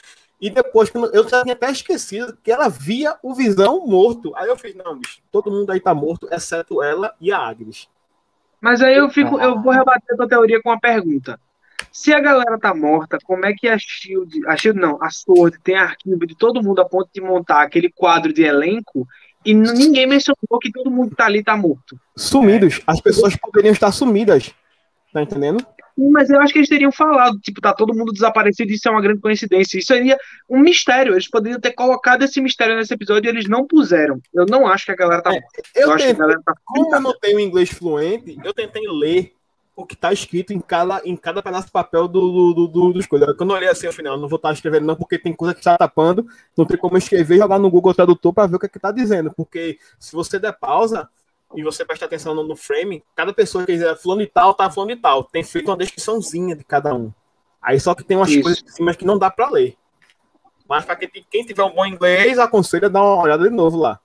E depois, eu tinha até esquecido que ela via o Visão morto. Aí eu fiz, não, bicho, todo mundo aí tá morto, exceto ela e a Agnes. Mas aí eu fico, eu vou rebater a tua teoria com uma pergunta. Se a galera tá morta, como é que a Shield, a Shield não, a Sword tem arquivo de todo mundo a ponto de montar aquele quadro de elenco e ninguém mencionou que todo mundo que tá ali tá morto? Sumidos. As pessoas poderiam estar sumidas. Tá entendendo? Mas eu acho que eles teriam falado, tipo, tá todo mundo desaparecido, isso é uma grande coincidência. Isso seria um mistério. Eles poderiam ter colocado esse mistério nesse episódio e eles não puseram. Eu não acho que a galera tá É, morta. Eu, Eu acho que a tentei, galera tá como eu não tenho inglês fluente, eu tentei ler o que tá escrito em cada, em cada pedaço de papel do, do, do, do, dos coisas. Quando eu olhei assim, afinal, não vou estar escrevendo não, porque tem coisa que está tapando, não tem como eu escrever e jogar no Google Tradutor para ver o que é que tá dizendo, porque se você der pausa e você prestar atenção no, frame, cada pessoa que dizer fulano de tal, tá fulano de tal, tem feito uma descriçãozinha de cada um. Aí só que tem umas Isso. coisas em cima que não dá para ler. Mas para quem, quem tiver um bom inglês, aconselho a dar uma olhada de novo lá.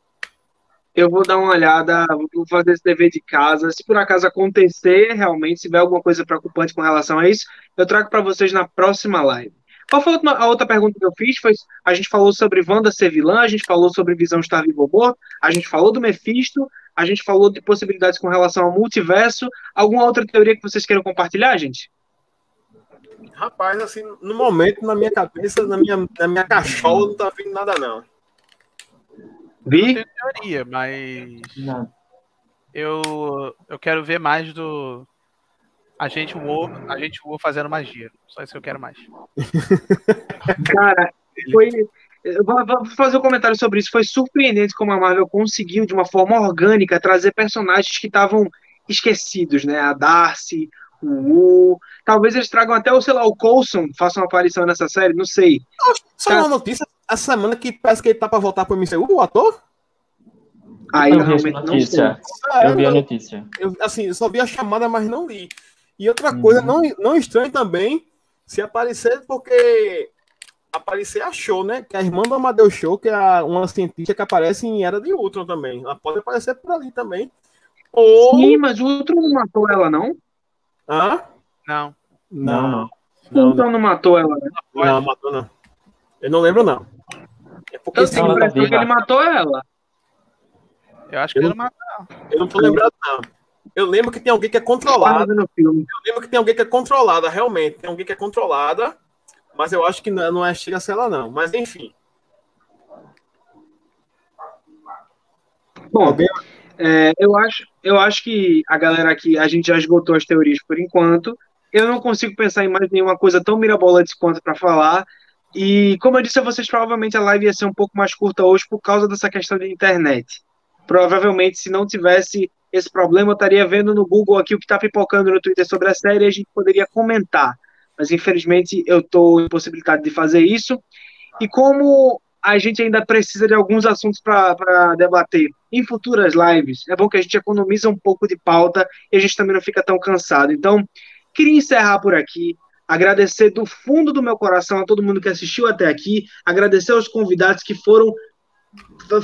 Eu vou dar uma olhada, vou fazer esse dever de casa. Se por acaso acontecer, realmente, se tiver alguma coisa preocupante com relação a isso, eu trago para vocês na próxima live. Qual foi a outra pergunta que eu fiz? Foi, a gente falou sobre Wanda ser vilã, a gente falou sobre Visão estar vivo ou morto, a gente falou do Mephisto, a gente falou de possibilidades com relação ao multiverso. Alguma outra teoria que vocês queiram compartilhar, gente? Rapaz, assim, no momento, na minha cabeça, na minha, na minha cachola, não tá vindo nada, não. Vi? tenho teoria, mas Não. eu, eu quero ver mais do Agente War, Agente War fazendo magia. Só isso que eu quero mais. Cara, foi. Eu Vou fazer um comentário sobre isso. Foi surpreendente como a Marvel conseguiu, de uma forma orgânica, trazer personagens que estavam esquecidos, né? A Darcy, o Wu. Talvez eles tragam até o, sei lá, o Coulson, faça uma aparição nessa série, não sei. Só uma notícia, essa semana que parece que ele tá pra voltar pro MCU, o ator? Aí Eu vi essa realmente não sei. notícia. É, Eu vi a eu, notícia. eu, assim, eu só vi a chamada, mas não li. E outra Uhum. coisa, não, não estranho também, se aparecer, porque aparecer a Show, né? Que é a irmã do Amadeu Show, que é a- uma cientista que aparece em Era de Ultron também. Ela pode aparecer por ali também. Ou... Sim, mas o outro não matou ela, não? Hã? Não. Não, não. O Não, não, outro não matou ela, né? não, matou não. Eu não lembro, não. É porque Eu tenho a tá impressão que ele matou ela. Eu acho que Eu ele não- não matou. eu não tô lembrado, não. Eu lembro que tem alguém que é o filme. Eu lembro que tem alguém que é controlada, realmente. Tem alguém que é controlada, mas eu acho que não é, chega a ser não. Mas enfim. Bom, é, eu, acho, eu acho que a galera aqui, a gente já esgotou as teorias por enquanto. Eu não consigo pensar em mais nenhuma coisa tão mirabolante quanto para falar. E, como eu disse a vocês, provavelmente a live ia ser um pouco mais curta hoje por causa dessa questão de internet. Provavelmente, se não tivesse esse problema, eu estaria vendo no Google aqui o que está pipocando no Twitter sobre a série e a gente poderia comentar. Mas, infelizmente, eu estou impossibilitado de fazer isso. E como a gente ainda precisa de alguns assuntos para debater em futuras lives, é bom que a gente economiza um pouco de pauta e a gente também não fica tão cansado. Então, queria encerrar por aqui. Agradecer do fundo do meu coração a todo mundo que assistiu até aqui. Agradecer aos convidados que foram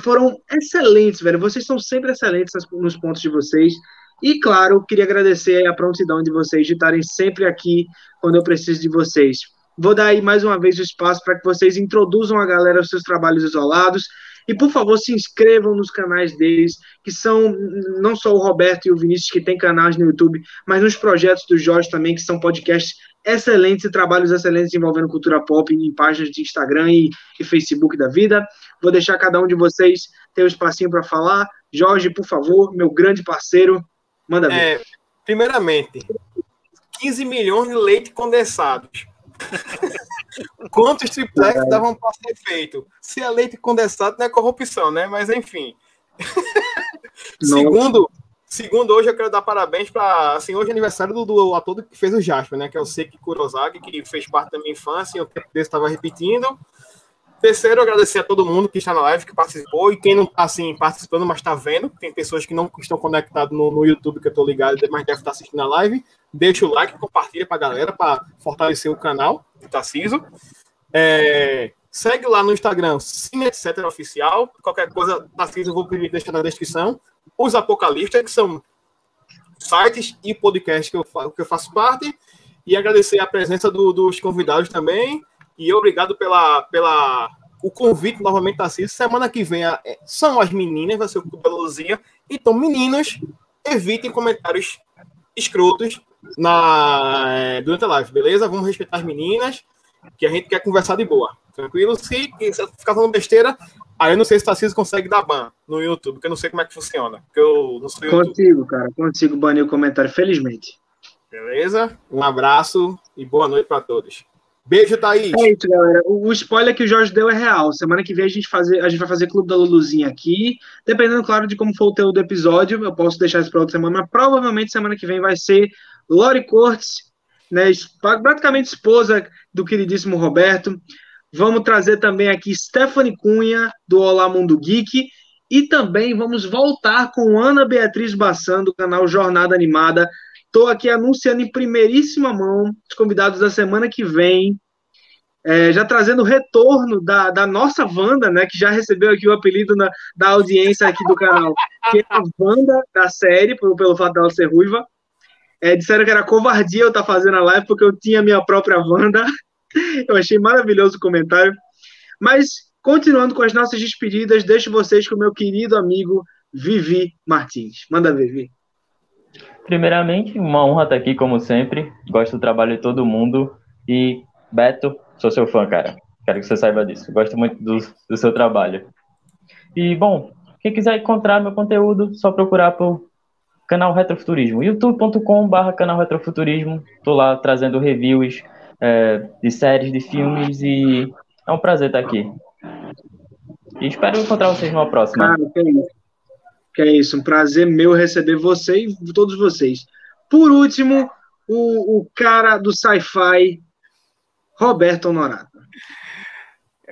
foram excelentes, velho. Vocês são sempre excelentes nos pontos de vocês. E, claro, queria agradecer a prontidão de vocês de estarem sempre aqui quando eu preciso de vocês. Vou dar aí mais uma vez o espaço para que vocês introduzam a galera aos seus trabalhos isolados E, por favor, se inscrevam nos canais deles, que são não só o Roberto e o Vinícius que têm canais no YouTube, mas nos projetos do Jorge também, que são podcasts excelentes e trabalhos excelentes envolvendo cultura pop em páginas de Instagram e, e Facebook da vida. Vou deixar cada um de vocês ter um espacinho para falar. Jorge, por favor, meu grande parceiro, manda ver. É, primeiramente, 15 milhões de leite condensados. Quantos triplex é davam para ser feito? Se é leite condensado, não é corrupção, né? Mas enfim. segundo, segundo, hoje eu quero dar parabéns para. Assim, hoje é aniversário do, do ator que fez o Jasper, né? Que é o Seki Kurosaki, que fez parte da minha infância e o tempo desse estava repetindo. Terceiro, agradecer a todo mundo que está na live, que participou, e quem não está assim, participando, mas está vendo. Tem pessoas que não estão conectadas no, no YouTube, que eu estou ligado, mas deve estar assistindo a live. Deixa o like, compartilha para a galera, para fortalecer o canal do Tarciso. É, segue lá no Instagram, Cine Etc. Oficial. Qualquer coisa, Tarciso, eu vou deixar na descrição. Os Apocalistas, que são sites e podcasts que eu, que eu faço parte. E agradecer a presença do, dos convidados também. E obrigado pela, pela o convite novamente, Tarcísio. Semana que vem é, são as meninas, vai ser o Clube da Luzia. Então, meninos, evitem comentários escrotos na, é, durante a live, beleza? Vamos respeitar as meninas, que a gente quer conversar de boa. Tranquilo? Se, se ficar falando besteira, aí eu não sei se o Tarcísio consegue dar ban no YouTube, porque eu não sei como é que funciona. Porque eu não sou Consigo, cara, consigo banir o comentário, felizmente. Beleza? Um abraço e boa noite para todos. Beijo, Thaís. É isso, galera. O, spoiler que o Jorge deu é real. Semana que vem a gente, fazer, a gente vai fazer Clube da Luluzinha aqui. Dependendo, claro, de como for o teu do episódio, eu posso deixar isso para outra semana, mas provavelmente semana que vem vai ser Lori Cortes, né, praticamente esposa do queridíssimo Roberto. Vamos trazer também aqui Stephanie Cunha, do Olá Mundo Geek. E também vamos voltar com Ana Beatriz Bassan, do canal Jornada Animada. Estou aqui anunciando em primeiríssima mão os convidados da semana que vem. É, já trazendo o retorno da, da nossa Wanda, né, que já recebeu aqui o apelido na, da audiência aqui do canal, que é a Wanda da série, pelo, pelo fato dela ser ruiva. É, disseram que era covardia eu estar tá fazendo a live porque eu tinha minha própria Wanda. Eu achei maravilhoso o comentário. Mas, continuando com as nossas despedidas, deixo vocês com o meu querido amigo Vivi Martins. Manda Vivi. Primeiramente, uma honra estar aqui, como sempre. Gosto do trabalho de todo mundo. E, Beto, sou seu fã, cara. Quero que você saiba disso. Gosto muito do, do seu trabalho. E, bom, quem quiser encontrar meu conteúdo, só procurar por canal Retrofuturismo. youtube.com.br canal Retrofuturismo. Estou lá trazendo reviews é, de séries, de filmes e é um prazer estar aqui. E espero encontrar vocês numa próxima. Cara. Que é isso, um prazer meu receber você e todos vocês. Por último, o, o cara do sci-fi, Roberto Honorato.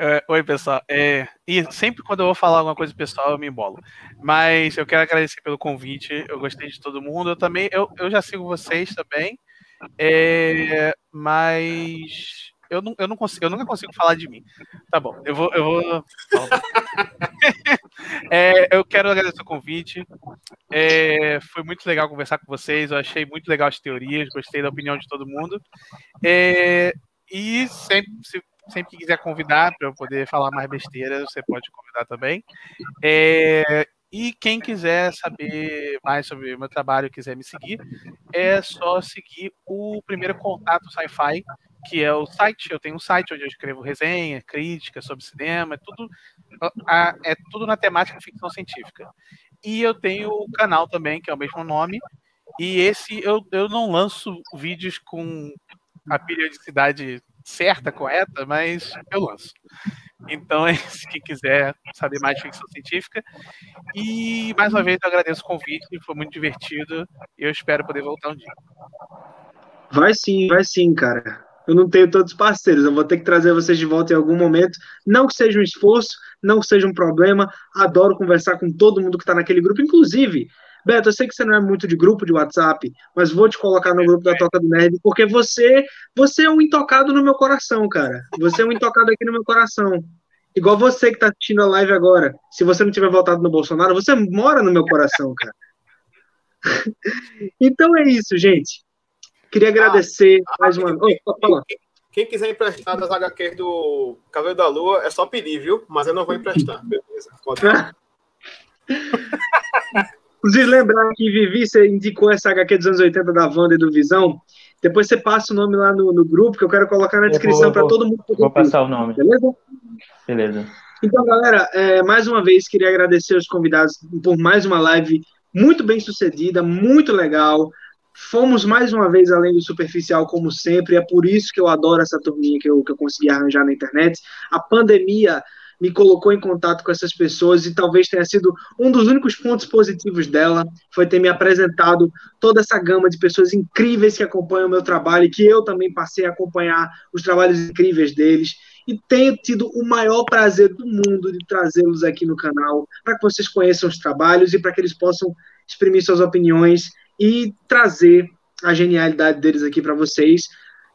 É, oi, pessoal. É, e sempre quando eu vou falar alguma coisa pessoal, eu me embolo. Mas eu quero agradecer pelo convite. Eu gostei de todo mundo. Eu também, eu, eu já sigo vocês também. É, mas eu, não, eu, não consigo, eu nunca consigo falar de mim. Tá bom, eu vou. Eu, vou... é, eu quero agradecer o convite. É, foi muito legal conversar com vocês. Eu achei muito legal as teorias, gostei da opinião de todo mundo. É, e sempre, se, sempre que quiser convidar para eu poder falar mais besteira, você pode convidar também. É, e quem quiser saber mais sobre o meu trabalho, quiser me seguir, é só seguir o primeiro contato Sci-Fi, que é o site. Eu tenho um site onde eu escrevo resenha, crítica sobre cinema, é tudo, é tudo na temática ficção científica. E eu tenho o canal também, que é o mesmo nome. E esse eu, eu não lanço vídeos com a periodicidade certa, correta, mas eu lanço. Então, é quem quiser saber mais de ficção científica. E mais uma vez eu agradeço o convite, foi muito divertido eu espero poder voltar um dia. Vai sim, vai sim, cara eu não tenho todos os parceiros, eu vou ter que trazer vocês de volta em algum momento. Não que seja um esforço, não que seja um problema. Adoro conversar com todo mundo que está naquele grupo, inclusive. Beto, eu sei que você não é muito de grupo de WhatsApp, mas vou te colocar no grupo da Toca do Nerd, porque você, você é um intocado no meu coração, cara. Você é um intocado aqui no meu coração. Igual você que está assistindo a live agora. Se você não tiver voltado no Bolsonaro, você mora no meu coração, cara. então é isso, gente. Queria agradecer ah, mais uma vez. Oh, Quem quiser emprestar das HQs do Cavaleiro da Lua, é só pedir, viu? Mas eu não vou emprestar. Beleza. Pode. Inclusive, lembrar que Vivi, você indicou essa HQ dos anos 80 da Wanda e do Visão. Depois você passa o nome lá no, no grupo, que eu quero colocar na descrição para todo mundo. Vou passar o nome. Beleza? Beleza. Então, galera, é, mais uma vez queria agradecer aos convidados por mais uma live muito bem sucedida, muito legal. Fomos mais uma vez além do superficial, como sempre. É por isso que eu adoro essa turminha que eu, que eu consegui arranjar na internet. A pandemia me colocou em contato com essas pessoas e talvez tenha sido um dos únicos pontos positivos dela, foi ter me apresentado toda essa gama de pessoas incríveis que acompanham o meu trabalho e que eu também passei a acompanhar os trabalhos incríveis deles e tenho tido o maior prazer do mundo de trazê-los aqui no canal para que vocês conheçam os trabalhos e para que eles possam exprimir suas opiniões e trazer a genialidade deles aqui para vocês.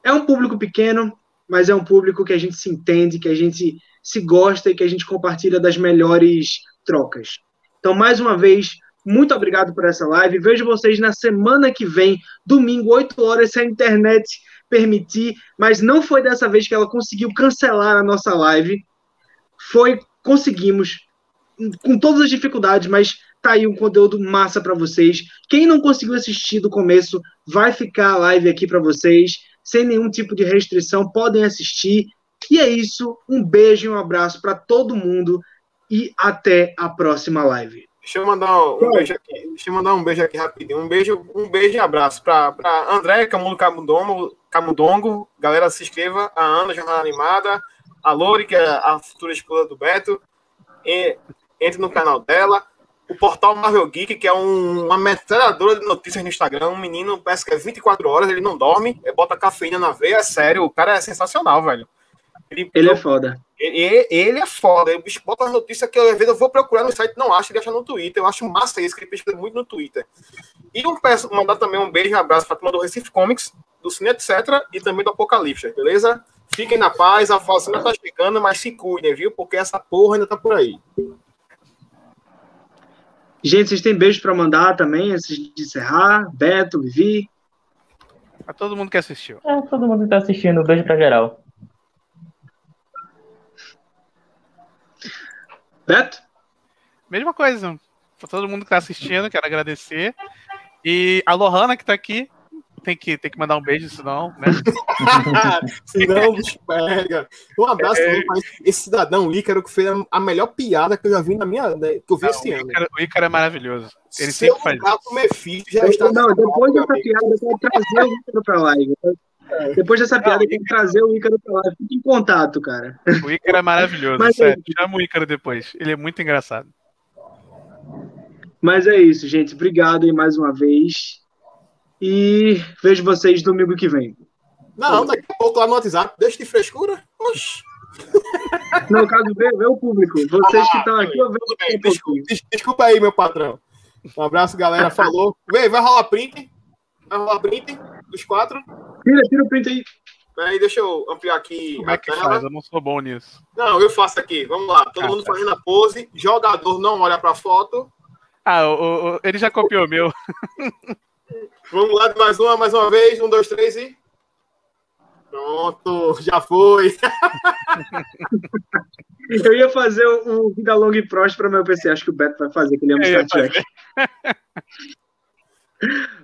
É um público pequeno, mas é um público que a gente se entende, que a gente se gosta e que a gente compartilha das melhores trocas. Então, mais uma vez, muito obrigado por essa live. Vejo vocês na semana que vem, domingo, 8 horas, se a internet permitir. Mas não foi dessa vez que ela conseguiu cancelar a nossa live. Foi, conseguimos, com todas as dificuldades, mas tá aí um conteúdo massa para vocês. Quem não conseguiu assistir do começo, vai ficar a live aqui para vocês, sem nenhum tipo de restrição, podem assistir. E é isso. Um beijo e um abraço para todo mundo e até a próxima live. Deixa eu mandar um, beijo aqui. Deixa eu mandar um beijo aqui rapidinho. Um beijo, um beijo e abraço para André Camulo Camudongo, Camudongo. Galera, se inscreva. A Ana, Jornada Animada. A Lori, que é a futura esposa do Beto. E, entre no canal dela. O portal Marvel Geek, que é um, uma metralhadora de notícias no Instagram. Um menino, parece que é 24 horas, ele não dorme, bota cafeína na veia. É sério, o cara é sensacional, velho. Ele, ele é foda. Ele, ele é foda. O bicho bota as notícias que eu, às vezes eu vou procurar no site, não acho, ele acha no Twitter. Eu acho massa isso, que ele pesquisa muito no Twitter. E um peço, mandar também um beijo e um abraço para a turma do Recife Comics, do Cine Etc. e também do Apocalipse, beleza? Fiquem na paz, a vacina tá chegando, mas se cuidem, viu? Porque essa porra ainda tá por aí. Gente, vocês têm beijos para mandar também, antes de encerrar? Beto, Vivi? Pra todo mundo que assistiu. É, todo mundo que tá assistindo. Beijo pra geral. Beto? Mesma coisa. Pra todo mundo que tá assistindo, quero agradecer. E a Lohana que tá aqui, tem que, tem que mandar um beijo, senão, né? senão o bicho pega. Um abraço é... para esse cidadão Ícaro que fez a melhor piada que eu já vi na minha. Né, que eu vi não, esse o ano. O Ícaro é maravilhoso. Ele Seu sempre faz isso. Mefito já está não, depois dessa piada, eu quero trazer o Ícaro pra live. É. Depois dessa piada, eu quero trazer o Ícaro pra live. Fique em contato, cara. O Ícaro é maravilhoso, Mas, sério. É... Chama o Ícaro depois. Ele é muito engraçado. Mas é isso, gente. Obrigado aí mais uma vez. E vejo vocês domingo que vem. Não, daqui a pouco lá no WhatsApp. Deixa de frescura. Oxi. No caso, vê, vê o público. Vocês ah, que estão aqui, eu vejo desculpa, desculpa aí, meu patrão. Um abraço, galera. Falou. Vem, vai rolar print. Vai rolar print dos quatro. Tira, tira o print aí. Aí, deixa eu ampliar aqui. Como é que tela. faz? Eu não sou bom nisso. Não, eu faço aqui. Vamos lá. Todo ah, mundo tá. fazendo a pose. Jogador não olha pra foto. Ah, o, o, ele já copiou o meu. Vamos lá, mais uma, mais uma vez. Um, dois, três e. Pronto, já foi. Eu ia fazer o Vida Longa e Próspera para meu PC. Acho que o Beto vai fazer, que ele é um Star Trek.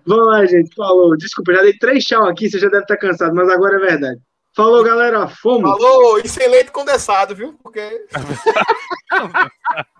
Vamos lá, gente. Falou. Desculpa, já dei três tchau aqui, você já deve estar cansado, mas agora é verdade. Falou, galera. Fomos. Falou, e sem leite condensado, viu? Porque.